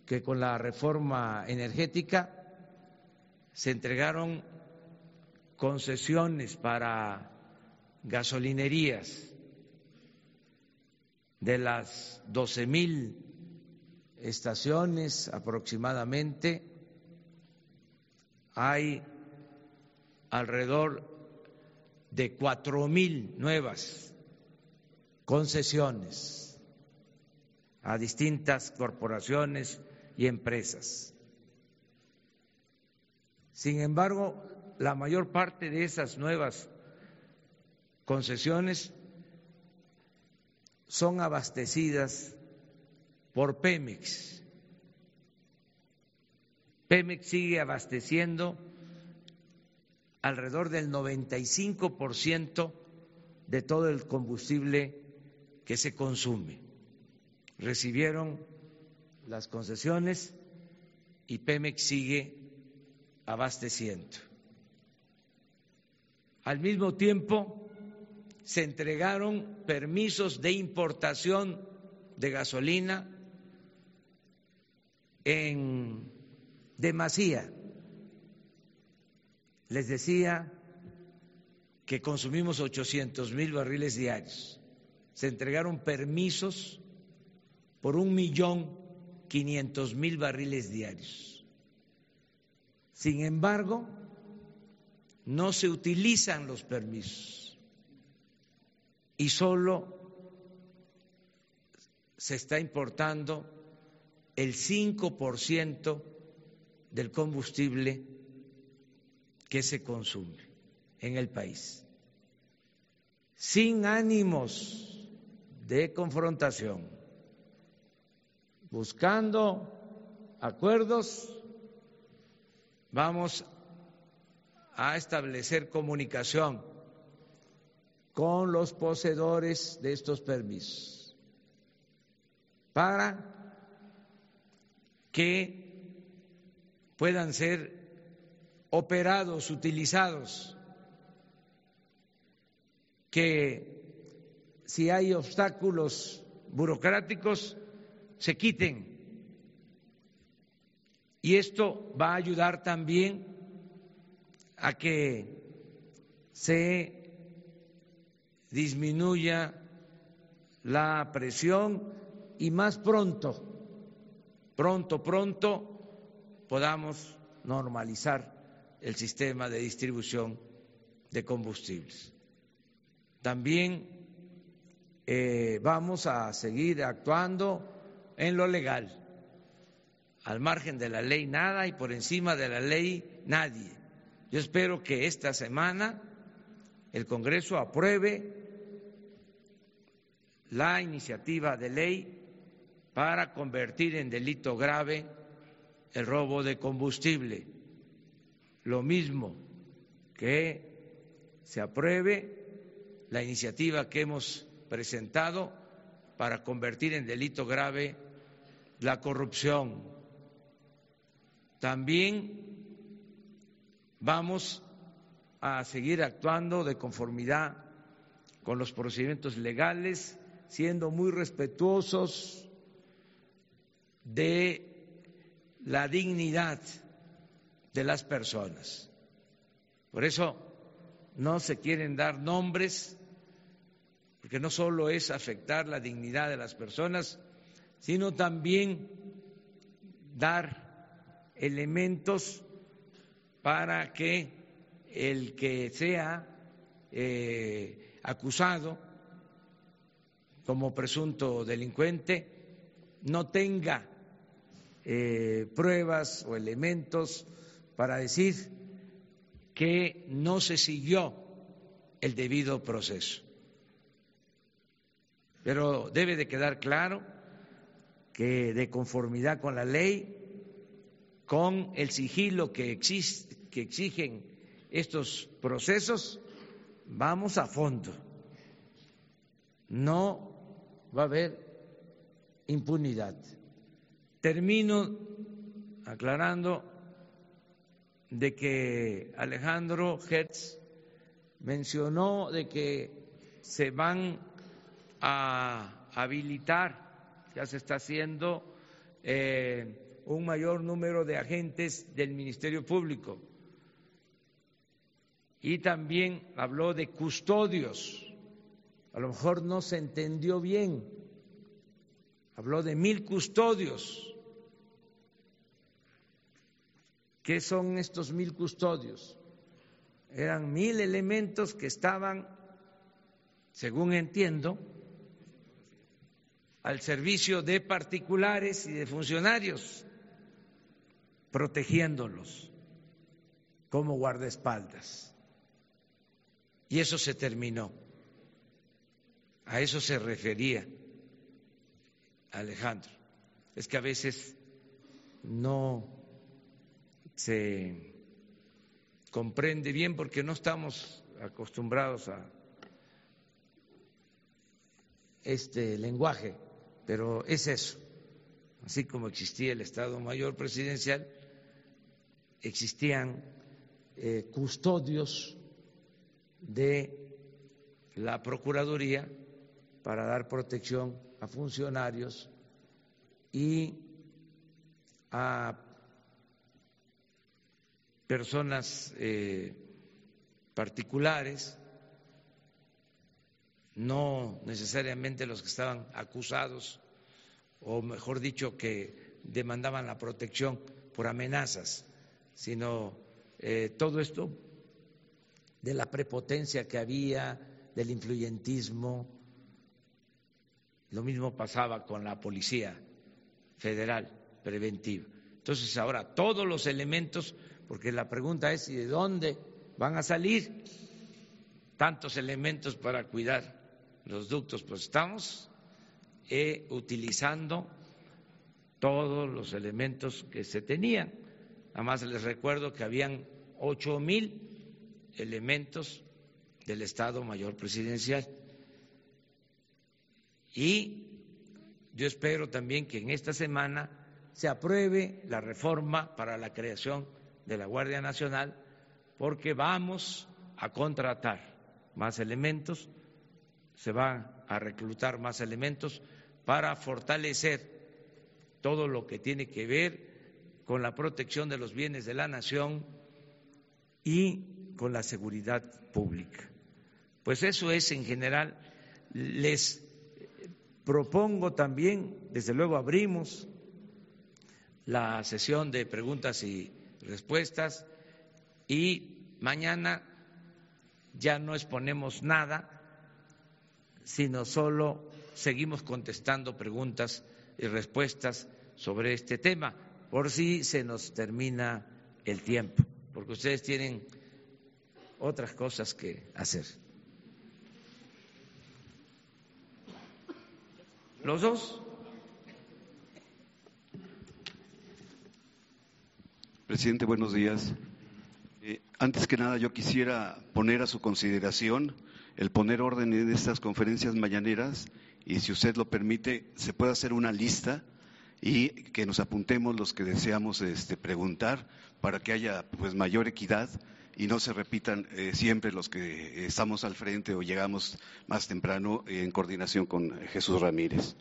que con la reforma energética se entregaron concesiones para gasolinerías de las doce mil estaciones aproximadamente hay alrededor de cuatro mil nuevas concesiones a distintas corporaciones y empresas. Sin embargo, la mayor parte de esas nuevas concesiones son abastecidas por Pemex. Pemex sigue abasteciendo alrededor del 95% de todo el combustible que se consume. Recibieron las concesiones y Pemex sigue abasteciendo. Al mismo tiempo, se entregaron permisos de importación de gasolina en demasía les decía que consumimos 800 mil barriles diarios. Se entregaron permisos por un millón quinientos mil barriles diarios. Sin embargo, no se utilizan los permisos. Y solo se está importando el 5% del combustible que se consume en el país, sin ánimos de confrontación, buscando acuerdos, vamos a establecer comunicación con los poseedores de estos permisos para que puedan ser operados, utilizados, que si hay obstáculos burocráticos se quiten. Y esto va a ayudar también a que se disminuya la presión y más pronto, pronto, pronto podamos normalizar el sistema de distribución de combustibles. También eh, vamos a seguir actuando en lo legal. Al margen de la ley nada y por encima de la ley nadie. Yo espero que esta semana el Congreso apruebe la iniciativa de ley para convertir en delito grave el robo de combustible. Lo mismo que se apruebe la iniciativa que hemos presentado para convertir en delito grave la corrupción. También vamos a seguir actuando de conformidad con los procedimientos legales, siendo muy respetuosos de la dignidad de las personas. Por eso no se quieren dar nombres, porque no solo es afectar la dignidad de las personas, sino también dar elementos para que el que sea eh, acusado como presunto delincuente no tenga eh, pruebas o elementos para decir que no se siguió el debido proceso. Pero debe de quedar claro que de conformidad con la ley, con el sigilo que, exigen estos procesos, vamos a fondo. No va a haber impunidad. Termino aclarando de que Alejandro Hertz mencionó de que se van a habilitar, ya se está haciendo, eh, un mayor número de agentes del Ministerio Público y también habló de custodios. A lo mejor no se entendió bien. Habló de mil custodios. ¿Qué son estos mil custodios? Eran mil elementos que estaban, según entiendo, al servicio de particulares y de funcionarios, protegiéndolos como guardaespaldas. Y eso se terminó. A eso se refería Alejandro. Es que a veces no se comprende bien porque no estamos acostumbrados a este lenguaje, pero es eso. Así como existía el Estado Mayor Presidencial, existían eh, custodios de la Procuraduría para dar protección a funcionarios y a personas eh, particulares, no necesariamente los que estaban acusados, o mejor dicho, que demandaban la protección por amenazas, sino eh, todo esto de la prepotencia que había, del influyentismo, Lo mismo pasaba con la Policía Federal Preventiva. Entonces ahora todos los elementos, porque la pregunta es, ¿y de dónde van a salir tantos elementos para cuidar los ductos? Pues estamos eh, utilizando todos los elementos que se tenían. Además les recuerdo que habían ocho mil elementos del Estado Mayor Presidencial. Y yo espero también que en esta semana se apruebe la reforma para la creación de la Guardia Nacional, porque vamos a contratar más elementos, se van a reclutar más elementos para fortalecer todo lo que tiene que ver con la protección de los bienes de la nación y con la seguridad pública. Pues eso es en general. Les propongo también, desde luego abrimos la sesión de preguntas y respuestas y mañana ya no exponemos nada, sino solo seguimos contestando preguntas y respuestas sobre este tema, por si se nos termina el tiempo, porque ustedes tienen otras cosas que hacer. ¿Los dos? Presidente, buenos días. Eh, antes que nada, yo quisiera poner a su consideración el poner orden en estas conferencias mañaneras y si usted lo permite, se puede hacer una lista y que nos apuntemos los que deseamos este, preguntar para que haya pues mayor equidad y no se repitan eh, siempre los que estamos al frente o llegamos más temprano en coordinación con Jesús Ramírez.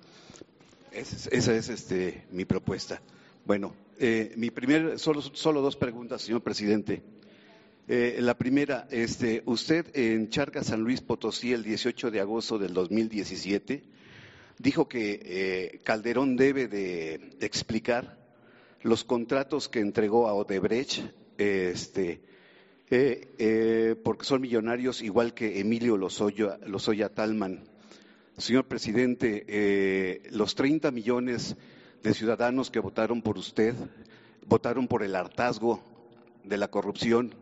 esa es este, mi propuesta. Bueno, eh, mi primer, solo, solo dos preguntas, señor presidente. Eh, la primera, este, usted en Charca San Luis Potosí el 18 de agosto del 2017 dijo que eh, Calderón debe de, explicar los contratos que entregó a Odebrecht, este, eh, porque son millonarios igual que Emilio Lozoya, Lozoya Talman. Señor presidente, los 30 millones de ciudadanos que votaron por usted votaron por el hartazgo de la corrupción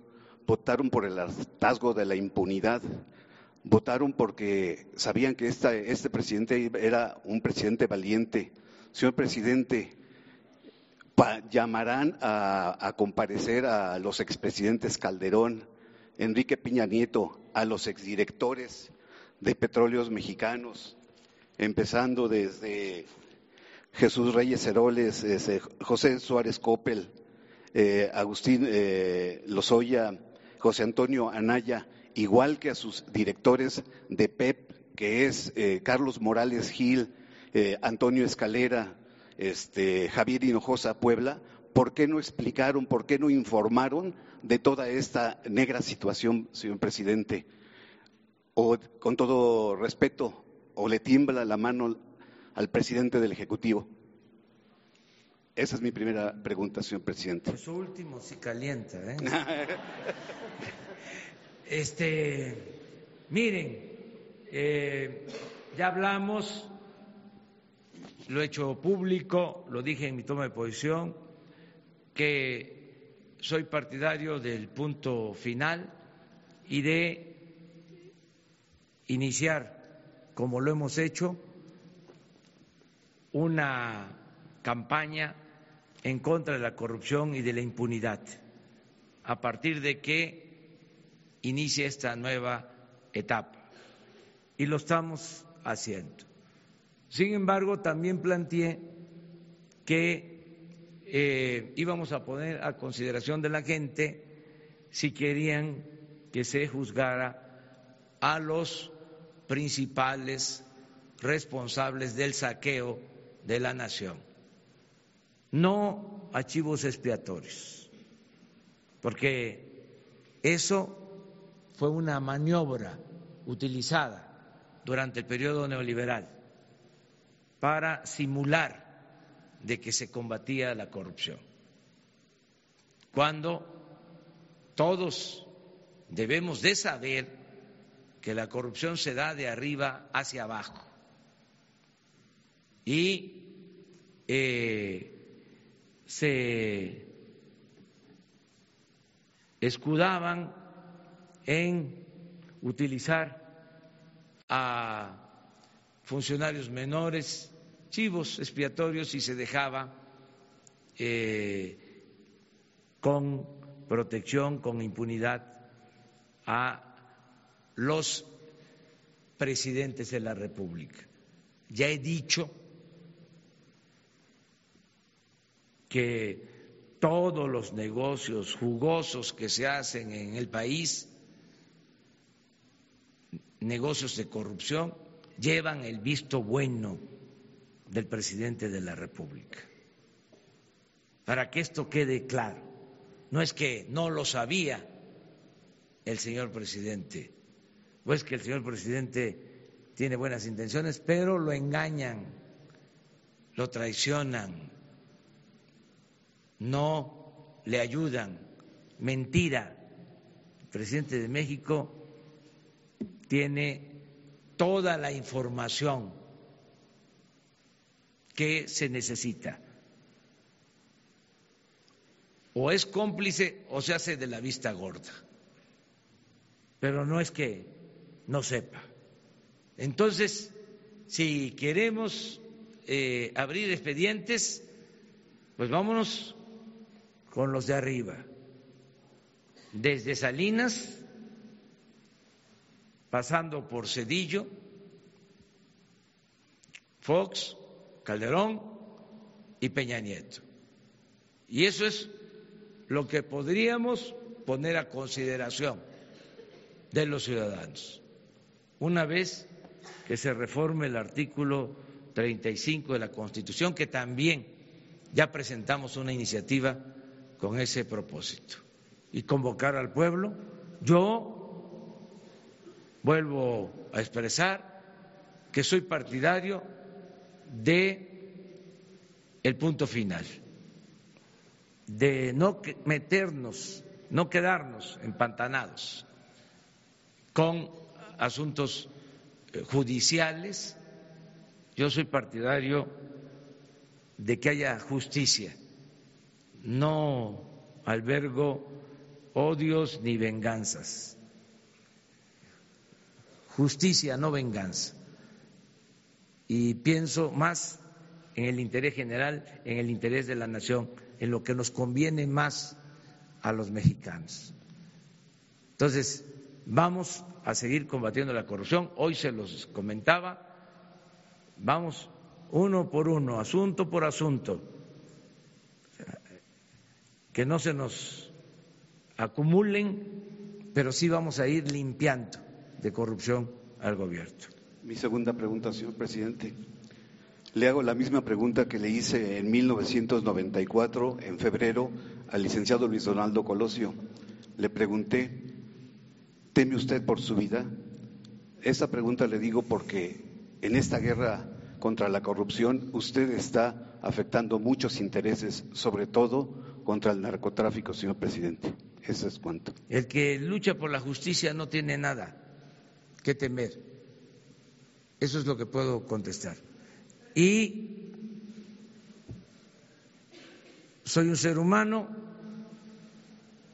votaron por el hartazgo de la impunidad, votaron porque sabían que este presidente era un presidente valiente. Señor presidente, llamarán a, comparecer a los expresidentes Calderón, Enrique Piña Nieto, a los exdirectores de petróleos mexicanos, empezando desde Jesús Reyes Heroles, José Suárez Coppel, eh, Agustín eh, Lozoya, José Antonio Anaya, igual que a sus directores de PEP, que es eh, Carlos Morales Gil, eh, Antonio Escalera, este, Javier Hinojosa Puebla, ¿por qué no explicaron, por qué no informaron de toda esta negra situación, señor presidente? O, con todo respeto, o le tiembla la mano al presidente del Ejecutivo. Esa es mi primera pregunta, señor presidente. Eso último sí calienta, ¿eh? este, miren, eh, ya hablamos, lo he hecho público, lo dije en mi toma de posición, que soy partidario del punto final y de iniciar, como lo hemos hecho, una campaña en contra de la corrupción y de la impunidad, a partir de que inicie esta nueva etapa. Y lo estamos haciendo. Sin embargo, también planteé que eh, íbamos a poner a consideración de la gente si querían que se juzgara a los principales responsables del saqueo de la nación no archivos expiatorios, porque eso fue una maniobra utilizada durante el periodo neoliberal para simular de que se combatía la corrupción. Cuando todos debemos de saber que la corrupción se da de arriba hacia abajo y eh, se escudaban en utilizar a funcionarios menores, chivos expiatorios y se dejaba eh, con protección, con impunidad a los presidentes de la República. Ya he dicho que todos los negocios jugosos que se hacen en el país, negocios de corrupción, llevan el visto bueno del presidente de la República. Para que esto quede claro, no es que no lo sabía el señor presidente, pues que el señor presidente tiene buenas intenciones, pero lo engañan, lo traicionan, no le ayudan, mentira. El presidente de México tiene toda la información que se necesita. O es cómplice o se hace de la vista gorda. Pero no es que no sepa. Entonces, si queremos eh, abrir expedientes, pues vámonos con los de arriba. Desde Salinas pasando por Cedillo, Fox, Calderón y Peña Nieto. Y eso es lo que podríamos poner a consideración de los ciudadanos. Una vez que se reforme el artículo 35 de la Constitución, que también ya presentamos una iniciativa con ese propósito, y convocar al pueblo, yo Vuelvo a expresar que soy partidario de el punto final, de no meternos, no quedarnos empantanados con asuntos eh, judiciales. Yo soy partidario de que haya justicia. No albergo odios ni venganzas justicia, no venganza. Y pienso más en el interés general, en el interés de la nación, en lo que nos conviene más a los mexicanos. Entonces, vamos a seguir combatiendo la corrupción. Hoy se los comentaba, vamos uno por uno, asunto por asunto, que no se nos acumulen, pero sí vamos a ir limpiando de corrupción al gobierno. Mi segunda pregunta, señor presidente. Le hago la misma pregunta que le hice en 1994, en febrero, al licenciado Luis Donaldo Colosio. Le pregunté, ¿teme usted por su vida? Esa pregunta le digo porque en esta guerra contra la corrupción usted está afectando muchos intereses, sobre todo contra el narcotráfico, señor presidente. Eso es cuanto. El que lucha por la justicia no tiene nada que temer. Eso es lo que puedo contestar. Y soy un ser humano,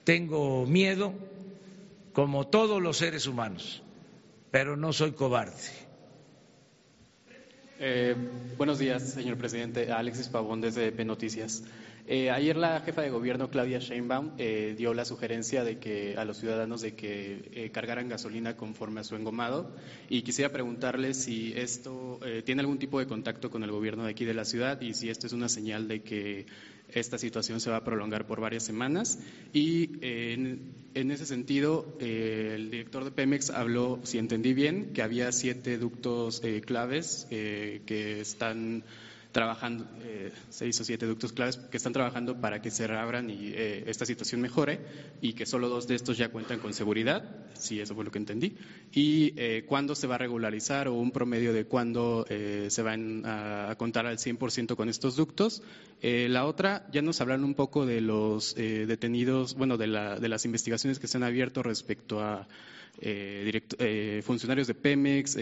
tengo miedo, como todos los seres humanos, pero no soy cobarde. Eh, buenos días, señor presidente. Alexis Pavón desde P Noticias. Eh, ayer la jefa de gobierno, Claudia Sheinbaum, eh, dio la sugerencia de que a los ciudadanos de que eh, cargaran gasolina conforme a su engomado y quisiera preguntarle si esto tiene algún tipo de contacto con el gobierno de aquí de la ciudad y si esto es una señal de que esta situación se va a prolongar por varias semanas. Y en, en, ese sentido, el director de Pemex habló, si entendí bien, que había siete ductos claves que están trabajando, eh, seis o siete ductos claves que están trabajando para que se reabran y eh, esta situación mejore y que solo dos de estos ya cuentan con seguridad, si eso fue lo que entendí, y eh, cuándo se va a regularizar o un promedio de cuándo eh, se van a, contar al 100% con estos ductos. la otra, ya nos hablaron un poco de los detenidos, bueno, de, la, de las investigaciones que se han abierto respecto a funcionarios de Pemex,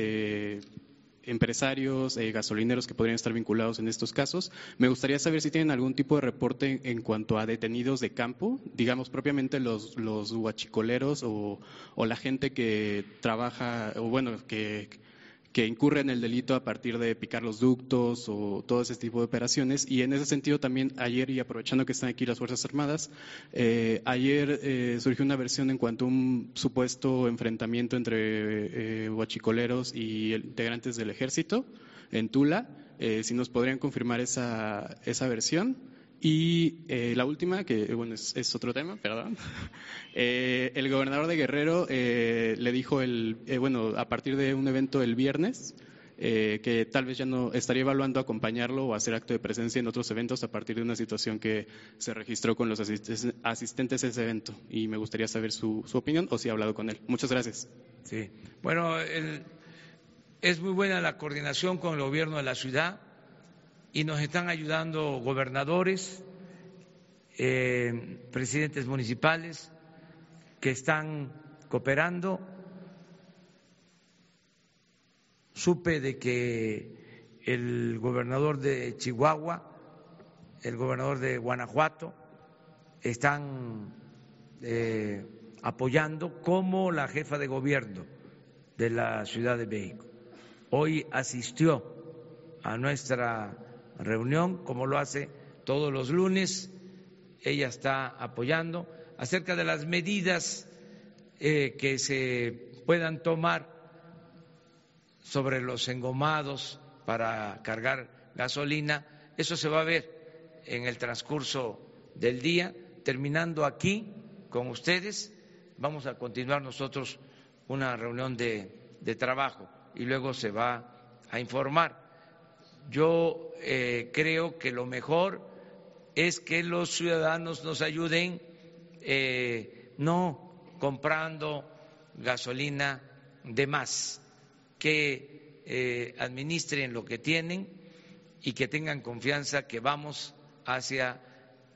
empresarios, gasolineros que podrían estar vinculados en estos casos. Me gustaría saber si tienen algún tipo de reporte en, cuanto a detenidos de campo, digamos propiamente los, los huachicoleros o, o la gente que trabaja, o bueno, que que incurre en el delito a partir de picar los ductos o todo ese tipo de operaciones. Y en ese sentido también ayer, y aprovechando que están aquí las Fuerzas Armadas, eh, ayer eh, surgió una versión en cuanto a un supuesto enfrentamiento entre eh, huachicoleros y integrantes del ejército en Tula. si nos podrían confirmar esa, esa versión. Y eh, la última, que bueno, es, otro tema, perdón. Eh, el gobernador de Guerrero eh, le dijo, el, bueno, a partir de un evento el viernes, que tal vez ya no estaría evaluando acompañarlo o hacer acto de presencia en otros eventos a partir de una situación que se registró con los asistentes a ese evento. Y me gustaría saber su, su opinión o si ha hablado con él. Muchas gracias. Sí, bueno, es muy buena la coordinación con el gobierno de la ciudad y nos están ayudando gobernadores, eh, presidentes municipales que están cooperando. Supe de que el gobernador de Chihuahua, el gobernador de Guanajuato, están eh, apoyando como la jefa de gobierno de la Ciudad de México. Hoy asistió a nuestra reunión, como lo hace todos los lunes. Ella está apoyando acerca de las medidas eh, que se puedan tomar sobre los engomados para cargar gasolina. Eso se va a ver en el transcurso del día. Terminando aquí con ustedes, vamos a continuar nosotros una reunión de, de trabajo y luego se va a informar. Yo eh, creo que lo mejor es que los ciudadanos nos ayuden eh, no comprando gasolina de más, que eh, administren lo que tienen y que tengan confianza que vamos hacia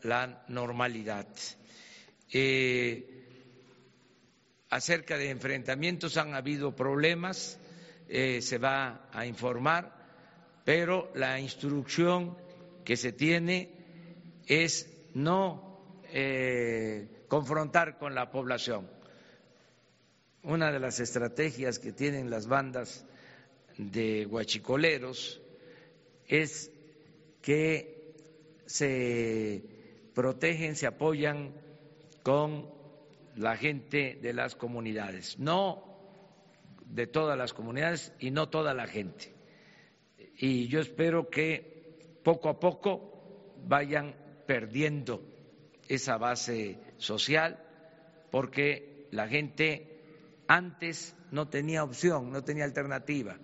la normalidad. acerca de enfrentamientos han habido problemas, se va a informar pero la instrucción que se tiene es no eh, confrontar con la población. Una de las estrategias que tienen las bandas de guachicoleros es que se protegen, se apoyan con la gente de las comunidades, no de todas las comunidades y no toda la gente y yo espero que poco a poco vayan perdiendo esa base social porque la gente antes no tenía opción, no tenía alternativa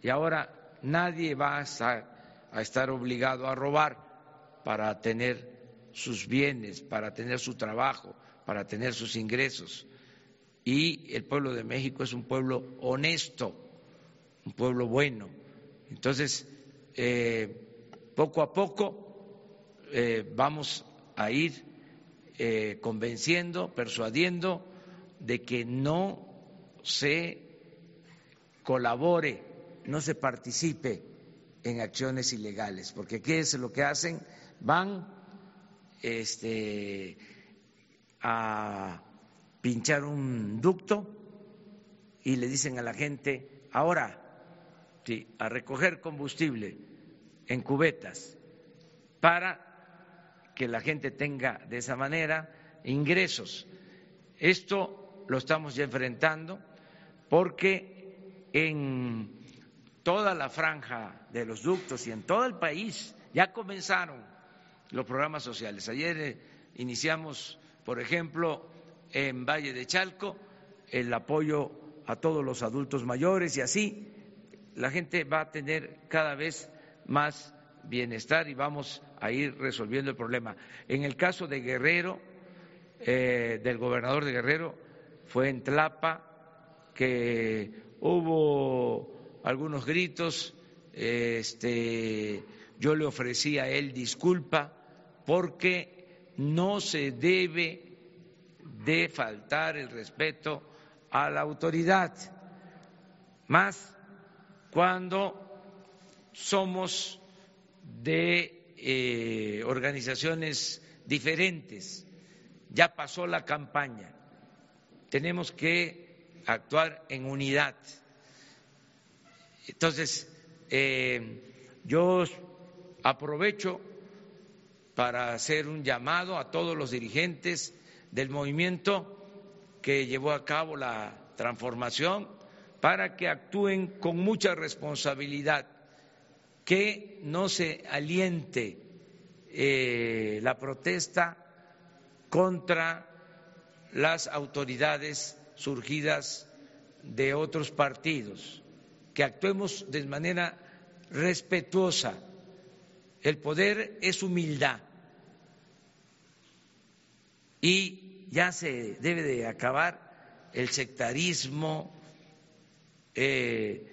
y ahora nadie va a estar, a estar obligado a robar para tener sus bienes, para tener su trabajo, para tener sus ingresos. Y el pueblo de México es un pueblo honesto, un pueblo bueno entonces, eh, poco a poco eh, vamos a ir eh, convenciendo, persuadiendo de que no se colabore, no se participe en acciones ilegales, porque ¿qué es lo que hacen? Van este, a pinchar un ducto y le dicen a la gente, ahora a recoger combustible en cubetas para que la gente tenga de esa manera ingresos. Esto lo estamos ya enfrentando porque en toda la franja de los ductos y en todo el país ya comenzaron los programas sociales. Ayer eh, iniciamos, por ejemplo, en Valle de Chalco el apoyo a todos los adultos mayores y así la gente va a tener cada vez más bienestar y vamos a ir resolviendo el problema. En el caso de Guerrero, eh, del gobernador de Guerrero, fue en Tlapa que hubo algunos gritos, este, yo le ofrecí a él disculpa porque no se debe de faltar el respeto a la autoridad. Más cuando somos de eh, organizaciones diferentes, ya pasó la campaña, tenemos que actuar en unidad. Entonces, eh, yo aprovecho para hacer un llamado a todos los dirigentes del movimiento que llevó a cabo la transformación para que actúen con mucha responsabilidad, que no se aliente eh, la protesta contra las autoridades surgidas de otros partidos, que actuemos de manera respetuosa. El poder es humildad y ya se debe de acabar el sectarismo, eh,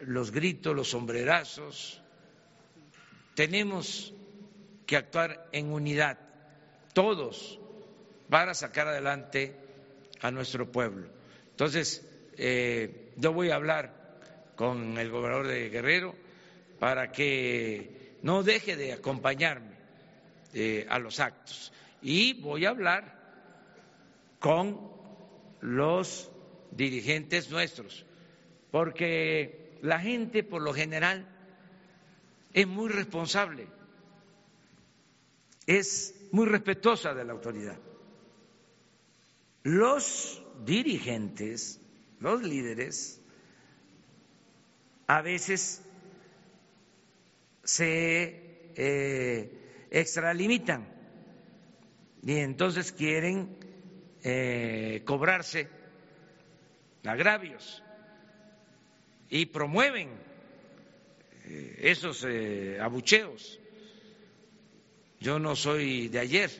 los gritos, los sombrerazos. Tenemos que actuar en unidad, todos, para sacar adelante a nuestro pueblo. Entonces, eh, yo voy a hablar con el gobernador de Guerrero para que no deje de acompañarme eh, a los actos. Y voy a hablar con los dirigentes nuestros, porque la gente por lo general es muy responsable, es muy respetuosa de la autoridad. Los dirigentes, los líderes, a veces se eh, extralimitan y entonces quieren eh, cobrarse agravios y promueven eh, esos eh, abucheos. Yo no soy de ayer,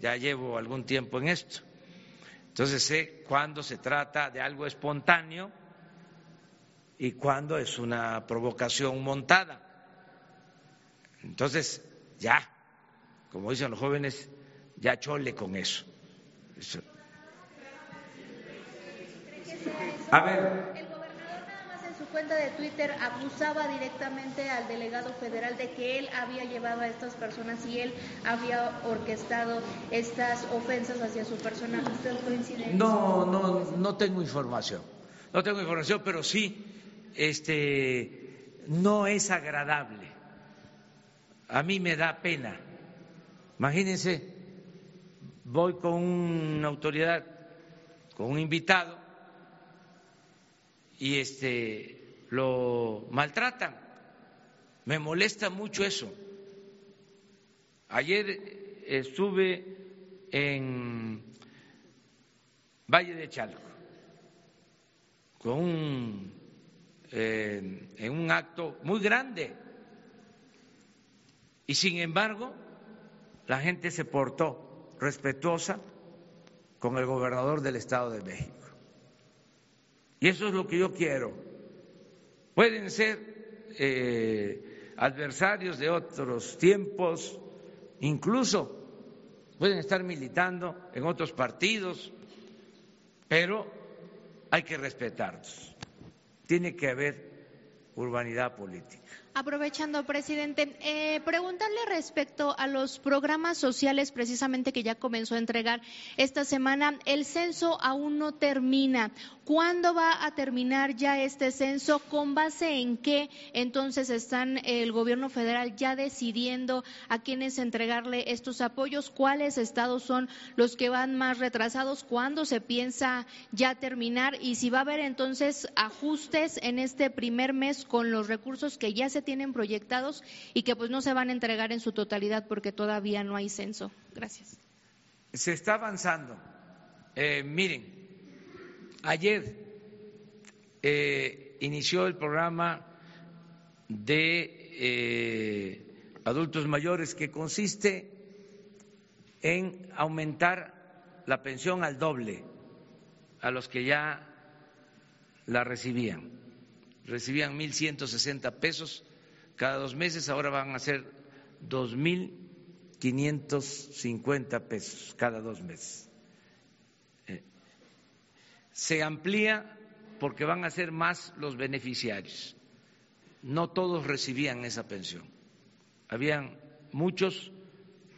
ya llevo algún tiempo en esto. Entonces sé cuándo se trata de algo espontáneo y cuándo es una provocación montada. Entonces, ya, como dicen los jóvenes, ya chole con eso. eso. A ver. El gobernador nada más en su cuenta de Twitter acusaba directamente al delegado federal de que él había llevado a estas personas y él había orquestado estas ofensas hacia su persona. ¿Usted coincide? No, no, no tengo información. No tengo información, pero sí, este, no es agradable. A mí me da pena. Imagínense, voy con una autoridad, con un invitado y este lo maltratan. Me molesta mucho eso. Ayer estuve en Valle de Chalco con un, eh, en un acto muy grande y sin embargo la gente se portó respetuosa con el gobernador del Estado de México. Y eso es lo que yo quiero. Pueden ser eh, adversarios de otros tiempos, incluso pueden estar militando en otros partidos, pero hay que respetarlos. Tiene que haber urbanidad política. Aprovechando, presidente, eh, preguntarle respecto a los programas sociales precisamente que ya comenzó a entregar esta semana. El censo aún no termina. ¿Cuándo va a terminar ya este censo? ¿Con base en qué entonces están el gobierno federal ya decidiendo a quiénes entregarle estos apoyos? ¿Cuáles estados son los que van más retrasados? ¿Cuándo se piensa ya terminar? Y si va a haber entonces ajustes en este primer mes con los recursos que ya se tienen proyectados y que pues no se van a entregar en su totalidad porque todavía no hay censo. Gracias. Se está avanzando. Eh, miren, Ayer eh, inició el programa de eh, adultos mayores que consiste en aumentar la pensión al doble a los que ya la recibían. Recibían 1.160 pesos cada dos meses, ahora van a ser 2.550 pesos cada dos meses se amplía porque van a ser más los beneficiarios. no todos recibían esa pensión. Habían muchos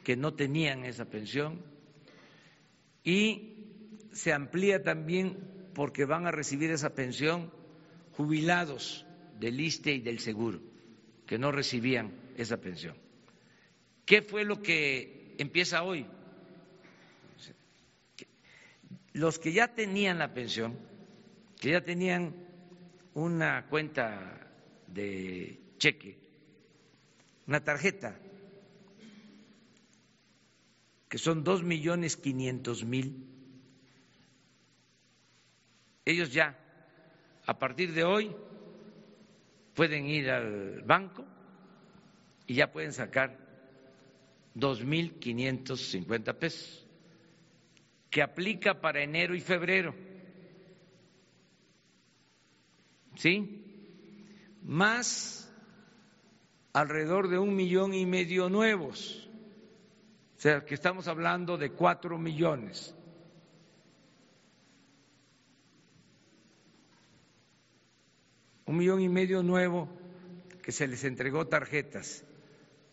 que no tenían esa pensión y se amplía también porque van a recibir esa pensión jubilados del ISTE y del Seguro, que no recibían esa pensión. ¿Qué fue lo que empieza hoy? Los que ya tenían la pensión, que ya tenían una cuenta de cheque, una tarjeta, que son dos millones quinientos mil, ellos ya, a partir de hoy, pueden ir al banco y ya pueden sacar dos mil quinientos cincuenta pesos, que aplica para enero y febrero. ¿Sí? Más alrededor de un millón y medio nuevos. O sea, que estamos hablando de cuatro millones. Un millón y medio nuevo que se les entregó tarjetas,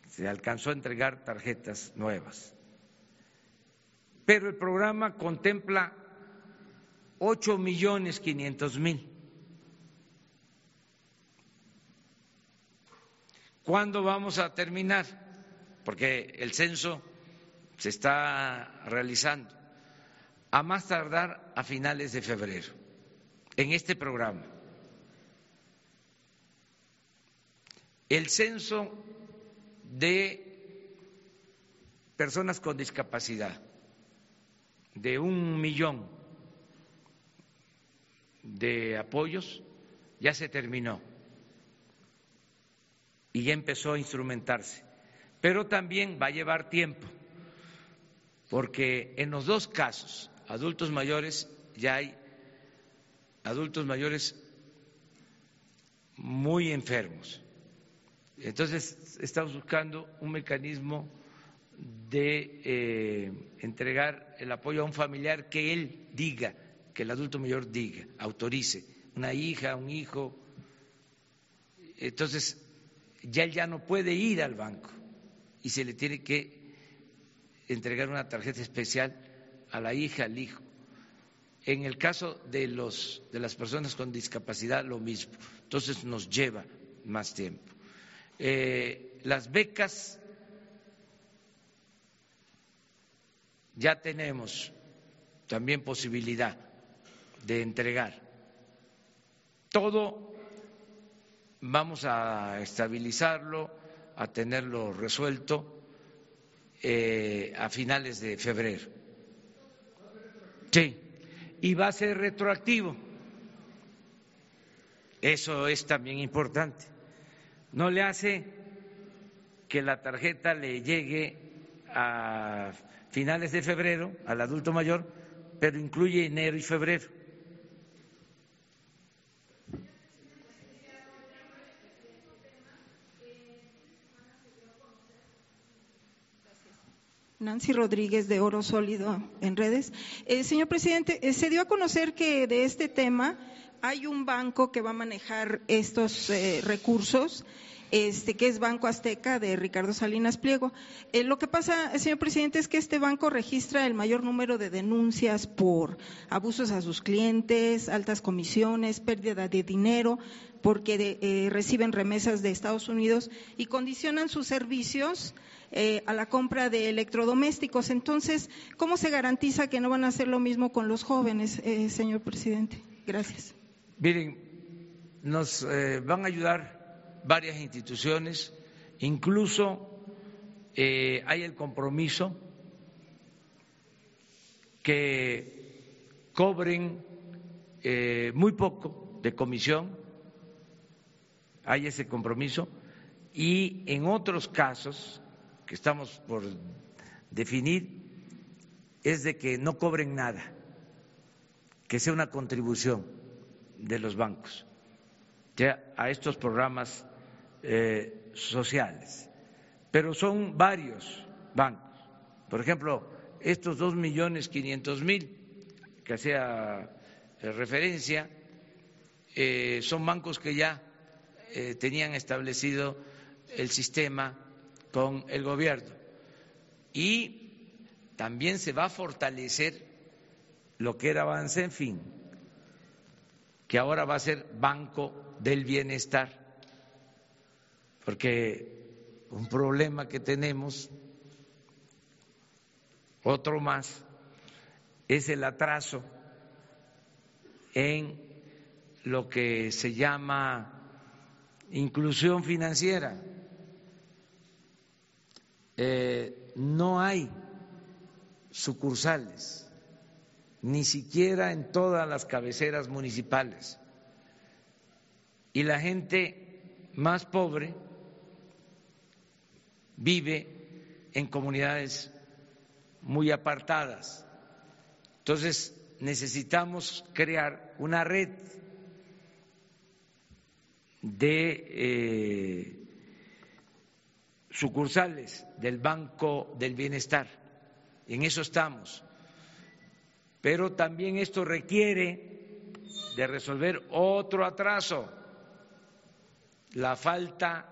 se alcanzó a entregar tarjetas nuevas. Pero el programa contempla ocho millones quinientos mil. ¿Cuándo vamos a terminar? Porque el censo se está realizando a más tardar a finales de febrero en este programa. El censo de personas con discapacidad de un millón de apoyos ya se terminó y ya empezó a instrumentarse. Pero también va a llevar tiempo, porque en los dos casos, adultos mayores, ya hay adultos mayores muy enfermos. Entonces, estamos buscando un mecanismo de eh, entregar el apoyo a un familiar que él diga, que el adulto mayor diga, autorice, una hija, un hijo. Entonces, ya él ya no puede ir al banco y se le tiene que entregar una tarjeta especial a la hija, al hijo. En el caso de, los, de las personas con discapacidad, lo mismo. Entonces nos lleva más tiempo. Eh, las becas ya tenemos también posibilidad de entregar. Todo vamos a estabilizarlo, a tenerlo resuelto eh, a finales de febrero. Sí, y va a ser retroactivo. Eso es también importante. No le hace que la tarjeta le llegue a finales de febrero al adulto mayor, pero incluye enero y febrero. Nancy Rodríguez de Oro Sólido en redes. Eh, señor presidente, eh, se dio a conocer que de este tema hay un banco que va a manejar estos eh, recursos, este, que es Banco Azteca de Ricardo Salinas Pliego. lo que pasa, señor presidente, es que este banco registra el mayor número de denuncias por abusos a sus clientes, altas comisiones, pérdida de dinero, porque reciben remesas de Estados Unidos y condicionan sus servicios eh, a la compra de electrodomésticos. Entonces, ¿cómo se garantiza que no van a hacer lo mismo con los jóvenes, eh, señor presidente? Gracias. Miren, nos eh, van a ayudar varias instituciones, incluso hay el compromiso que cobren muy poco de comisión, hay ese compromiso, y en otros casos que estamos por definir es de que no cobren nada, que sea una contribución de los bancos a estos programas eh, sociales. Pero son varios bancos. Por ejemplo, estos dos millones quinientos mil que hacía eh, referencia eh, son bancos que ya tenían establecido el sistema con el gobierno. Y también se va a fortalecer lo que era fin que ahora va a ser Banco del Bienestar, porque un problema que tenemos, otro más, es el atraso en lo que se llama inclusión financiera. Eh, no hay sucursales, ni siquiera en todas las cabeceras municipales. Y la gente más pobre vive en comunidades muy apartadas. Entonces, necesitamos crear una red de eh, sucursales del Banco del Bienestar. En eso estamos. Pero también esto requiere de resolver otro atraso, la falta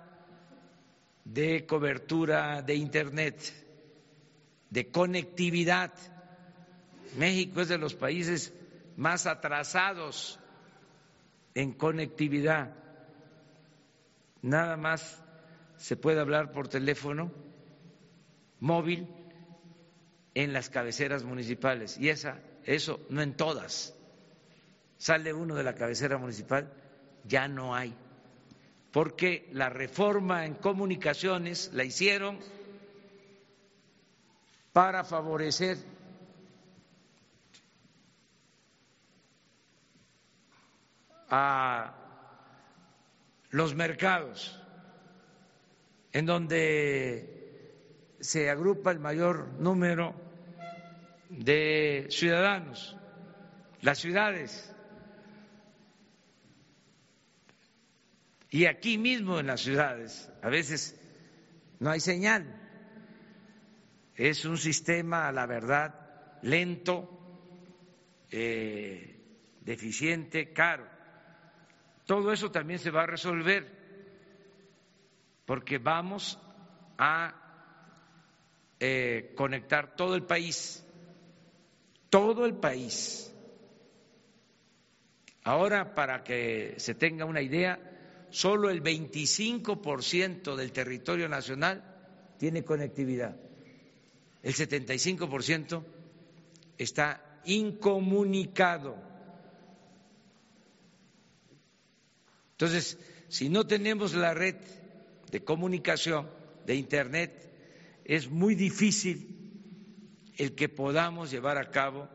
de cobertura de Internet, de conectividad. México es de los países más atrasados en conectividad. Nada más se puede hablar por teléfono móvil en las cabeceras municipales y esa eso no en todas. Sale uno de la cabecera municipal, ya no hay. Porque la reforma en comunicaciones la hicieron para favorecer a los mercados en donde se agrupa el mayor número de ciudadanos, las ciudades. Y aquí mismo en las ciudades, a veces no hay señal. Es un sistema, la verdad, lento, eh, deficiente, caro. Todo eso también se va a resolver porque vamos a eh, conectar todo el país, todo el país. Ahora, para que se tenga una idea, solo el 25% del territorio nacional tiene conectividad. El 75% está incomunicado. Entonces, si no tenemos la red de comunicación, de Internet, es muy difícil el que podamos llevar a cabo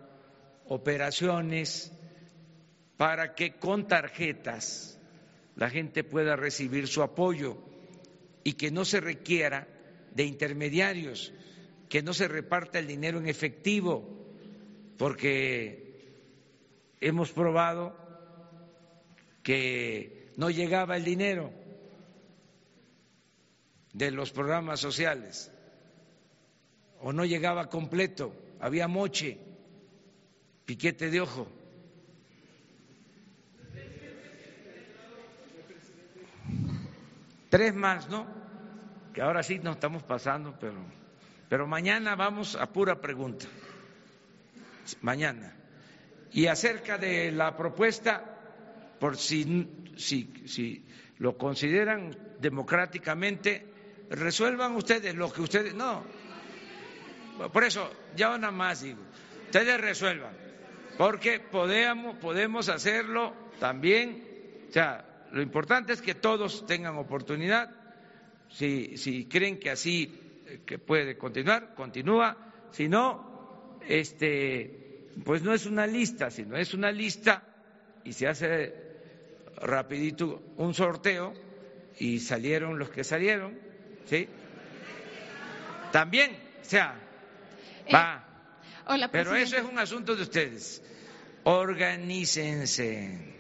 operaciones para que con tarjetas la gente pueda recibir su apoyo y que no se requiera de intermediarios, que no se reparta el dinero en efectivo, porque hemos probado que no llegaba el dinero de los programas sociales o no llegaba completo, había moche, piquete de ojo. Tres más, ¿no? Que ahora sí nos estamos pasando, pero, pero mañana vamos a pura pregunta. Mañana. Y acerca de la propuesta, por si, si, si lo consideran democráticamente, resuelvan ustedes lo que ustedes. No, por eso, ya nada más digo, ustedes resuelvan, porque podemos, podemos hacerlo también. O sea, lo importante es que todos tengan oportunidad. Si, si creen que así eh, que puede continuar, continúa. Si no, este, pues no es una lista, sino es una lista y se hace rapidito un sorteo y salieron los que salieron, ¿sí? También, o sea, eh, va. Pero eso es un asunto de ustedes. Organícense.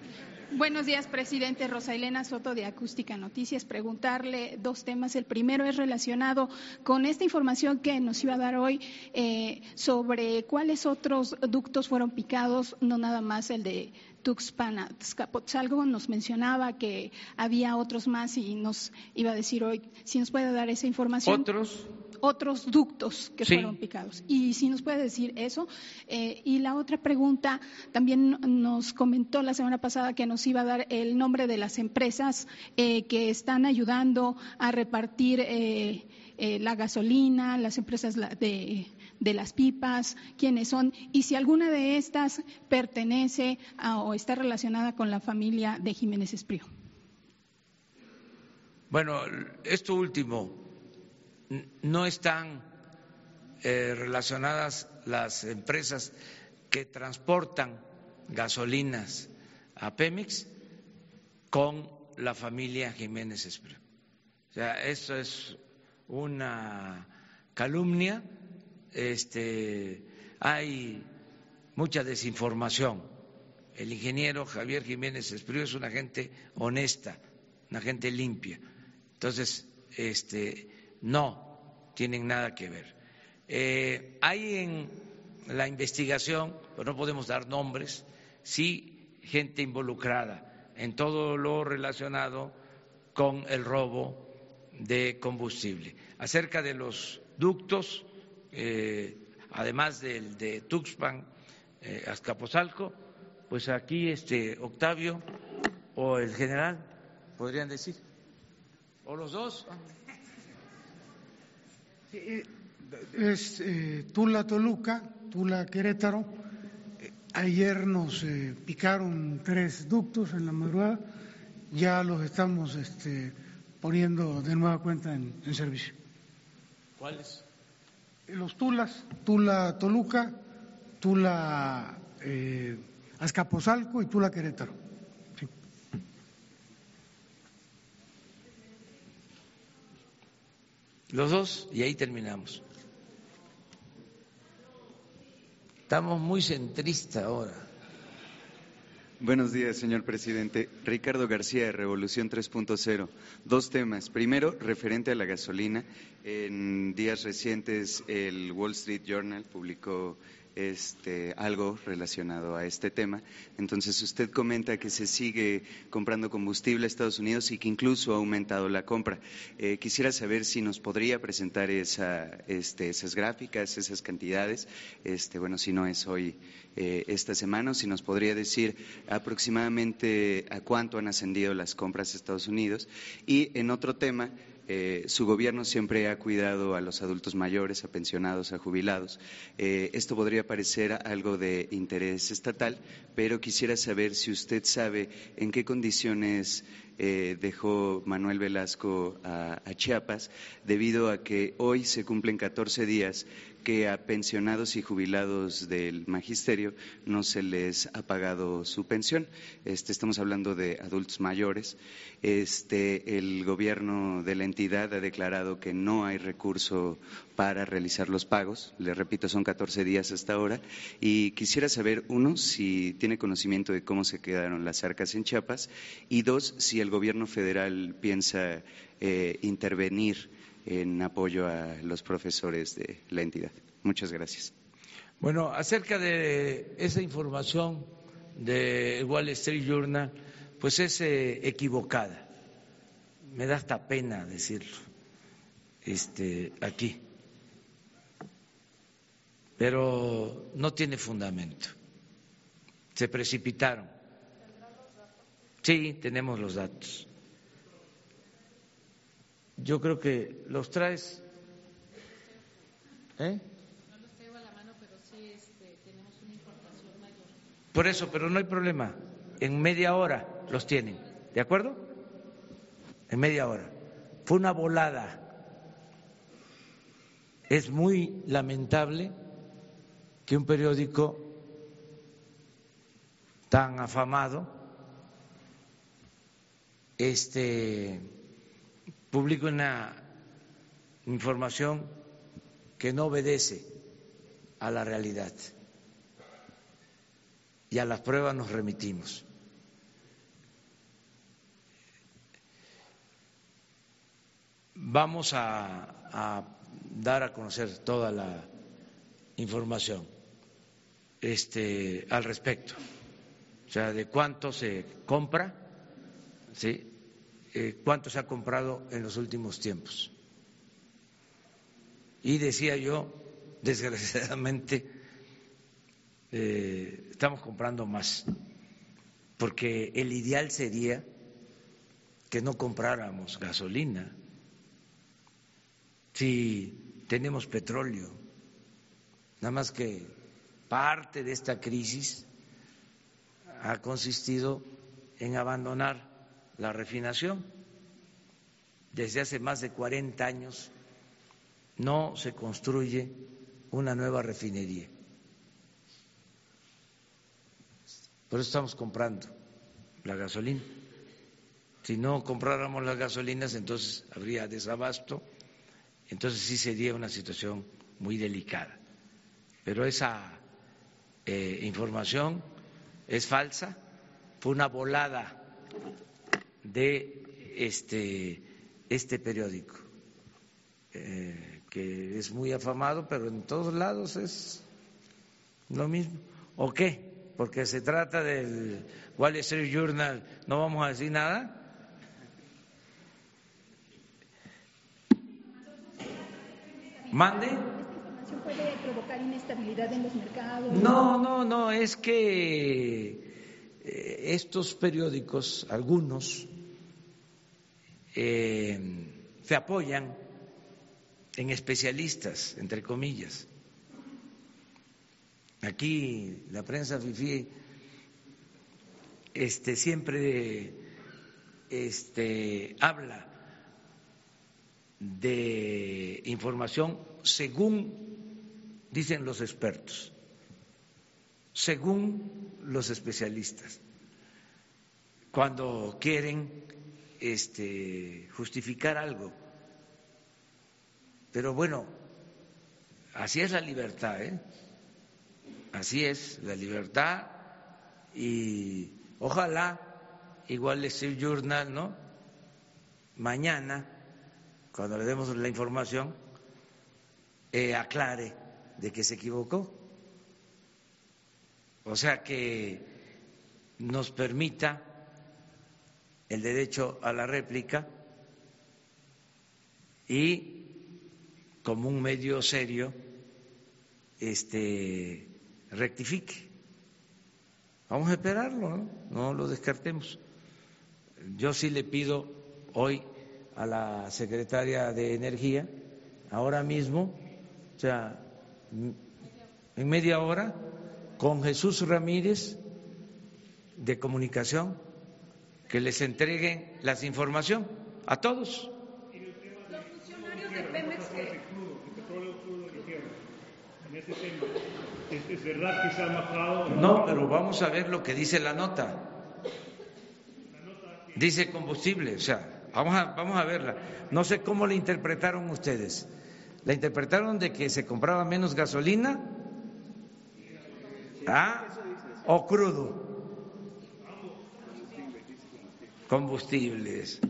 Buenos días, presidente. Rosa Elena Soto de Acústica Noticias. Preguntarle dos temas. El primero es relacionado con esta información que nos iba a dar hoy eh, sobre cuáles otros ductos fueron picados, no nada más el de Tuxpan a Azcapotzalco. Nos mencionaba que había otros más y nos iba a decir hoy si nos puede dar esa información. ¿Otros? Otros ductos que fueron picados. Y si nos puede decir eso. Eh, y la otra pregunta, también nos comentó la semana pasada que nos iba a dar el nombre de las empresas eh, que están ayudando a repartir eh, la gasolina, las empresas de, de las pipas, quiénes son y si alguna de estas pertenece o está relacionada con la familia de Jiménez Esprío. Bueno, esto último, no están eh, relacionadas las empresas que transportan gasolinas a Pemex con la familia Jiménez Espriu. O sea, eso es una calumnia, este, hay mucha desinformación. El ingeniero Javier Jiménez Espriu es una gente honesta, una gente limpia. Entonces, este, no tienen nada que ver. Eh, hay en la investigación, pero no podemos dar nombres, sí gente involucrada en todo lo relacionado con el robo de combustible. Acerca de los ductos, eh, además del de Tuxpan, eh, pues aquí este Octavio o el general podrían decir, o los dos. Es eh, Tula Toluca, Tula Querétaro. Ayer nos eh, picaron tres ductos en la madrugada, ya los estamos este, poniendo de nueva cuenta en, servicio. ¿Cuáles? Los Tulas, Tula Toluca, Tula eh, Azcapotzalco y Tula Querétaro. Los dos y ahí terminamos. Estamos muy centristas ahora. Buenos días, señor presidente. Ricardo García, de Revolución 3.0. Dos temas. Primero, referente a la gasolina. En días recientes, el Wall Street Journal publicó este, algo relacionado a este tema. Entonces, usted comenta que se sigue comprando combustible a Estados Unidos y que incluso ha aumentado la compra. Eh, quisiera saber si nos podría presentar esa, este, esas gráficas, esas cantidades. Este, bueno, si no es hoy eh, esta semana, si nos podría decir aproximadamente a cuánto han ascendido las compras a Estados Unidos. Y en otro tema, eh, su gobierno siempre ha cuidado a los adultos mayores, a pensionados, a jubilados. Eh, esto podría parecer algo de interés estatal, pero quisiera saber si usted sabe en qué condiciones eh, dejó Manuel Velasco a, a, Chiapas, debido a que hoy se cumplen 14 días que a pensionados y jubilados del magisterio no se les ha pagado su pensión. Este, estamos hablando de adultos mayores. Este, el gobierno de la entidad ha declarado que no hay recurso para realizar los pagos. Le repito, son 14 días hasta ahora. Y quisiera saber, uno, si tiene conocimiento de cómo se quedaron las arcas en Chiapas y dos, si el gobierno federal piensa eh, intervenir en apoyo a los profesores de la entidad. Muchas gracias. Bueno, acerca de esa información de Wall Street Journal, pues es eh, equivocada. Me da hasta pena decirlo este, aquí. Pero no tiene fundamento. Se precipitaron. Sí, tenemos los datos. Yo creo que los traes. ¿Eh? No los traigo a la mano, pero sí este, tenemos una importación mayor. Por eso, pero no hay problema. En media hora los tienen. ¿De acuerdo? En media hora. Fue una volada. Es muy lamentable que un periódico tan afamado este publica una información que no obedece a la realidad y a las pruebas nos remitimos. Vamos a, a dar a conocer toda la información este, al respecto, o sea, de cuánto se compra, ¿sí? Eh, cuánto se ha comprado en los últimos tiempos. Y decía yo, desgraciadamente, eh, estamos comprando más, porque el ideal sería que no compráramos gasolina si tenemos petróleo, nada más que parte de esta crisis ha consistido en abandonar la refinación. Desde hace más de 40 años no se construye una nueva refinería. Por eso estamos comprando la gasolina. Si no compráramos las gasolinas, entonces habría desabasto, entonces sí sería una situación muy delicada. Pero esa eh, información es falsa, fue una volada de este, este periódico. Eh, que es muy afamado, pero en todos lados es lo mismo. ¿O qué? Porque se trata del Wall Street Journal, ¿no vamos a decir nada? ¿Mande? No, no, no, es que eh, estos periódicos, algunos, eh, se apoyan en especialistas, entre comillas. Aquí la prensa FIFI este, siempre este, habla de información según dicen los expertos, según los especialistas, cuando quieren este, justificar algo pero bueno, así es la libertad, ¿eh? Así es la libertad y ojalá, igual el Journal, ¿no? Mañana, cuando le demos la información, eh, aclare de que se equivocó. O sea, que nos permita el derecho a la réplica y como un medio serio este, rectifique. Vamos a esperarlo, ¿no? no lo descartemos. Yo sí le pido hoy a la secretaria de Energía, ahora mismo, o sea, en media hora, con Jesús Ramírez de Comunicación, que les entreguen las información a todos. ¿Es, verdad que se ha bajado? No, pero vamos a ver lo que dice la nota. Dice combustible, o sea, vamos a, vamos a verla. No sé cómo la interpretaron ustedes. ¿La interpretaron de que se compraba menos gasolina? ¿Ah? ¿O crudo? Combustibles.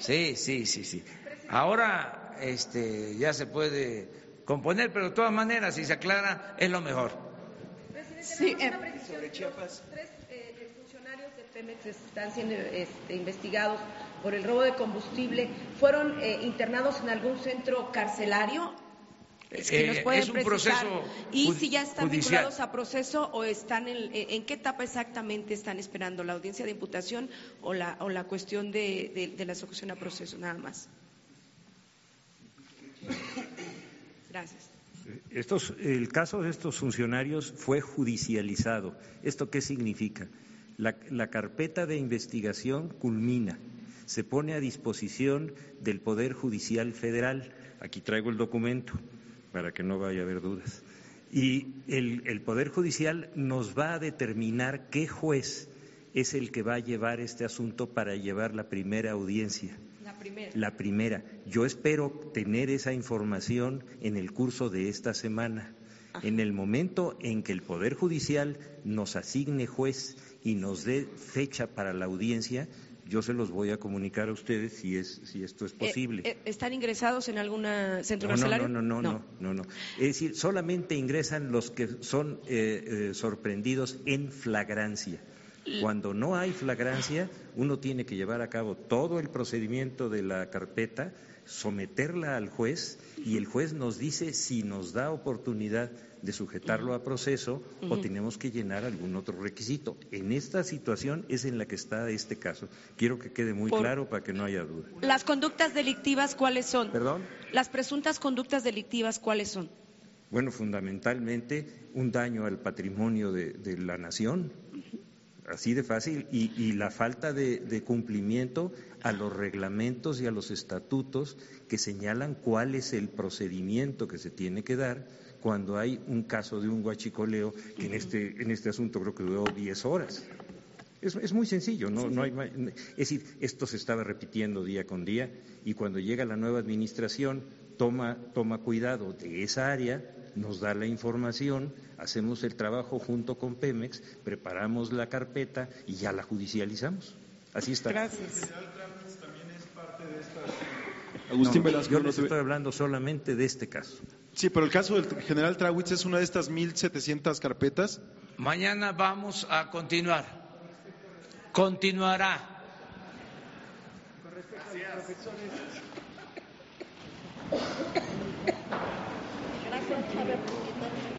Sí, sí, sí, sí. Ahora este, ya se puede componer, pero de todas maneras, si se aclara, es lo mejor. Sí, eh, sobre Chiapas. Tres eh, funcionarios de Pemex están siendo este, investigados por el robo de combustible. ¿Fueron eh, internados en algún centro carcelario? Es que nos pueden es un proceso y si ya están vinculados a proceso o están en, en, qué etapa exactamente están esperando la audiencia de imputación o la, o la cuestión de, de, de la ejecución a proceso nada más. Gracias. Estos, el caso de estos funcionarios fue judicializado. ¿Esto qué significa? La, la, carpeta de investigación culmina, se pone a disposición del Poder Judicial Federal. Aquí traigo el documento para que no vaya a haber dudas. Y el, el Poder Judicial nos va a determinar qué juez es el que va a llevar este asunto para llevar la primera audiencia. La primera. Yo espero tener esa información en el curso de esta semana. En el momento en que el Poder Judicial nos asigne juez y nos dé fecha para la audiencia, yo se los voy a comunicar a ustedes si es si esto es posible. Eh, ¿Están ingresados en algún centro no, carcelario? No no no, no, no, Es decir, solamente ingresan los que son sorprendidos en flagrancia. Cuando no hay flagrancia, uno tiene que llevar a cabo todo el procedimiento de la carpeta, someterla al juez y el juez nos dice si nos da oportunidad de sujetarlo a proceso o tenemos que llenar algún otro requisito. En esta situación es en la que está este caso. Quiero que quede muy claro para que no haya duda. ¿Las conductas delictivas cuáles son? ¿Perdón? Las presuntas conductas delictivas cuáles son? Bueno, fundamentalmente un daño al patrimonio de, de la nación, así de fácil, y, la falta de, cumplimiento a los reglamentos y a los estatutos que señalan cuál es el procedimiento que se tiene que dar cuando hay un caso de un guachicoleo que en este, en este asunto creo que duró 10 horas. Es, muy sencillo, no, no hay, es decir, esto se estaba repitiendo día con día y cuando llega la nueva administración toma, toma cuidado de esa área nos da la información, hacemos el trabajo junto con Pemex, preparamos la carpeta y ya la judicializamos. Así está. Gracias. Agustín Velasco. Yo les estoy hablando solamente de este caso. Sí, pero el caso del general Trawitz es una de estas 1.700 carpetas. Mañana vamos a continuar. Continuará. Gracias,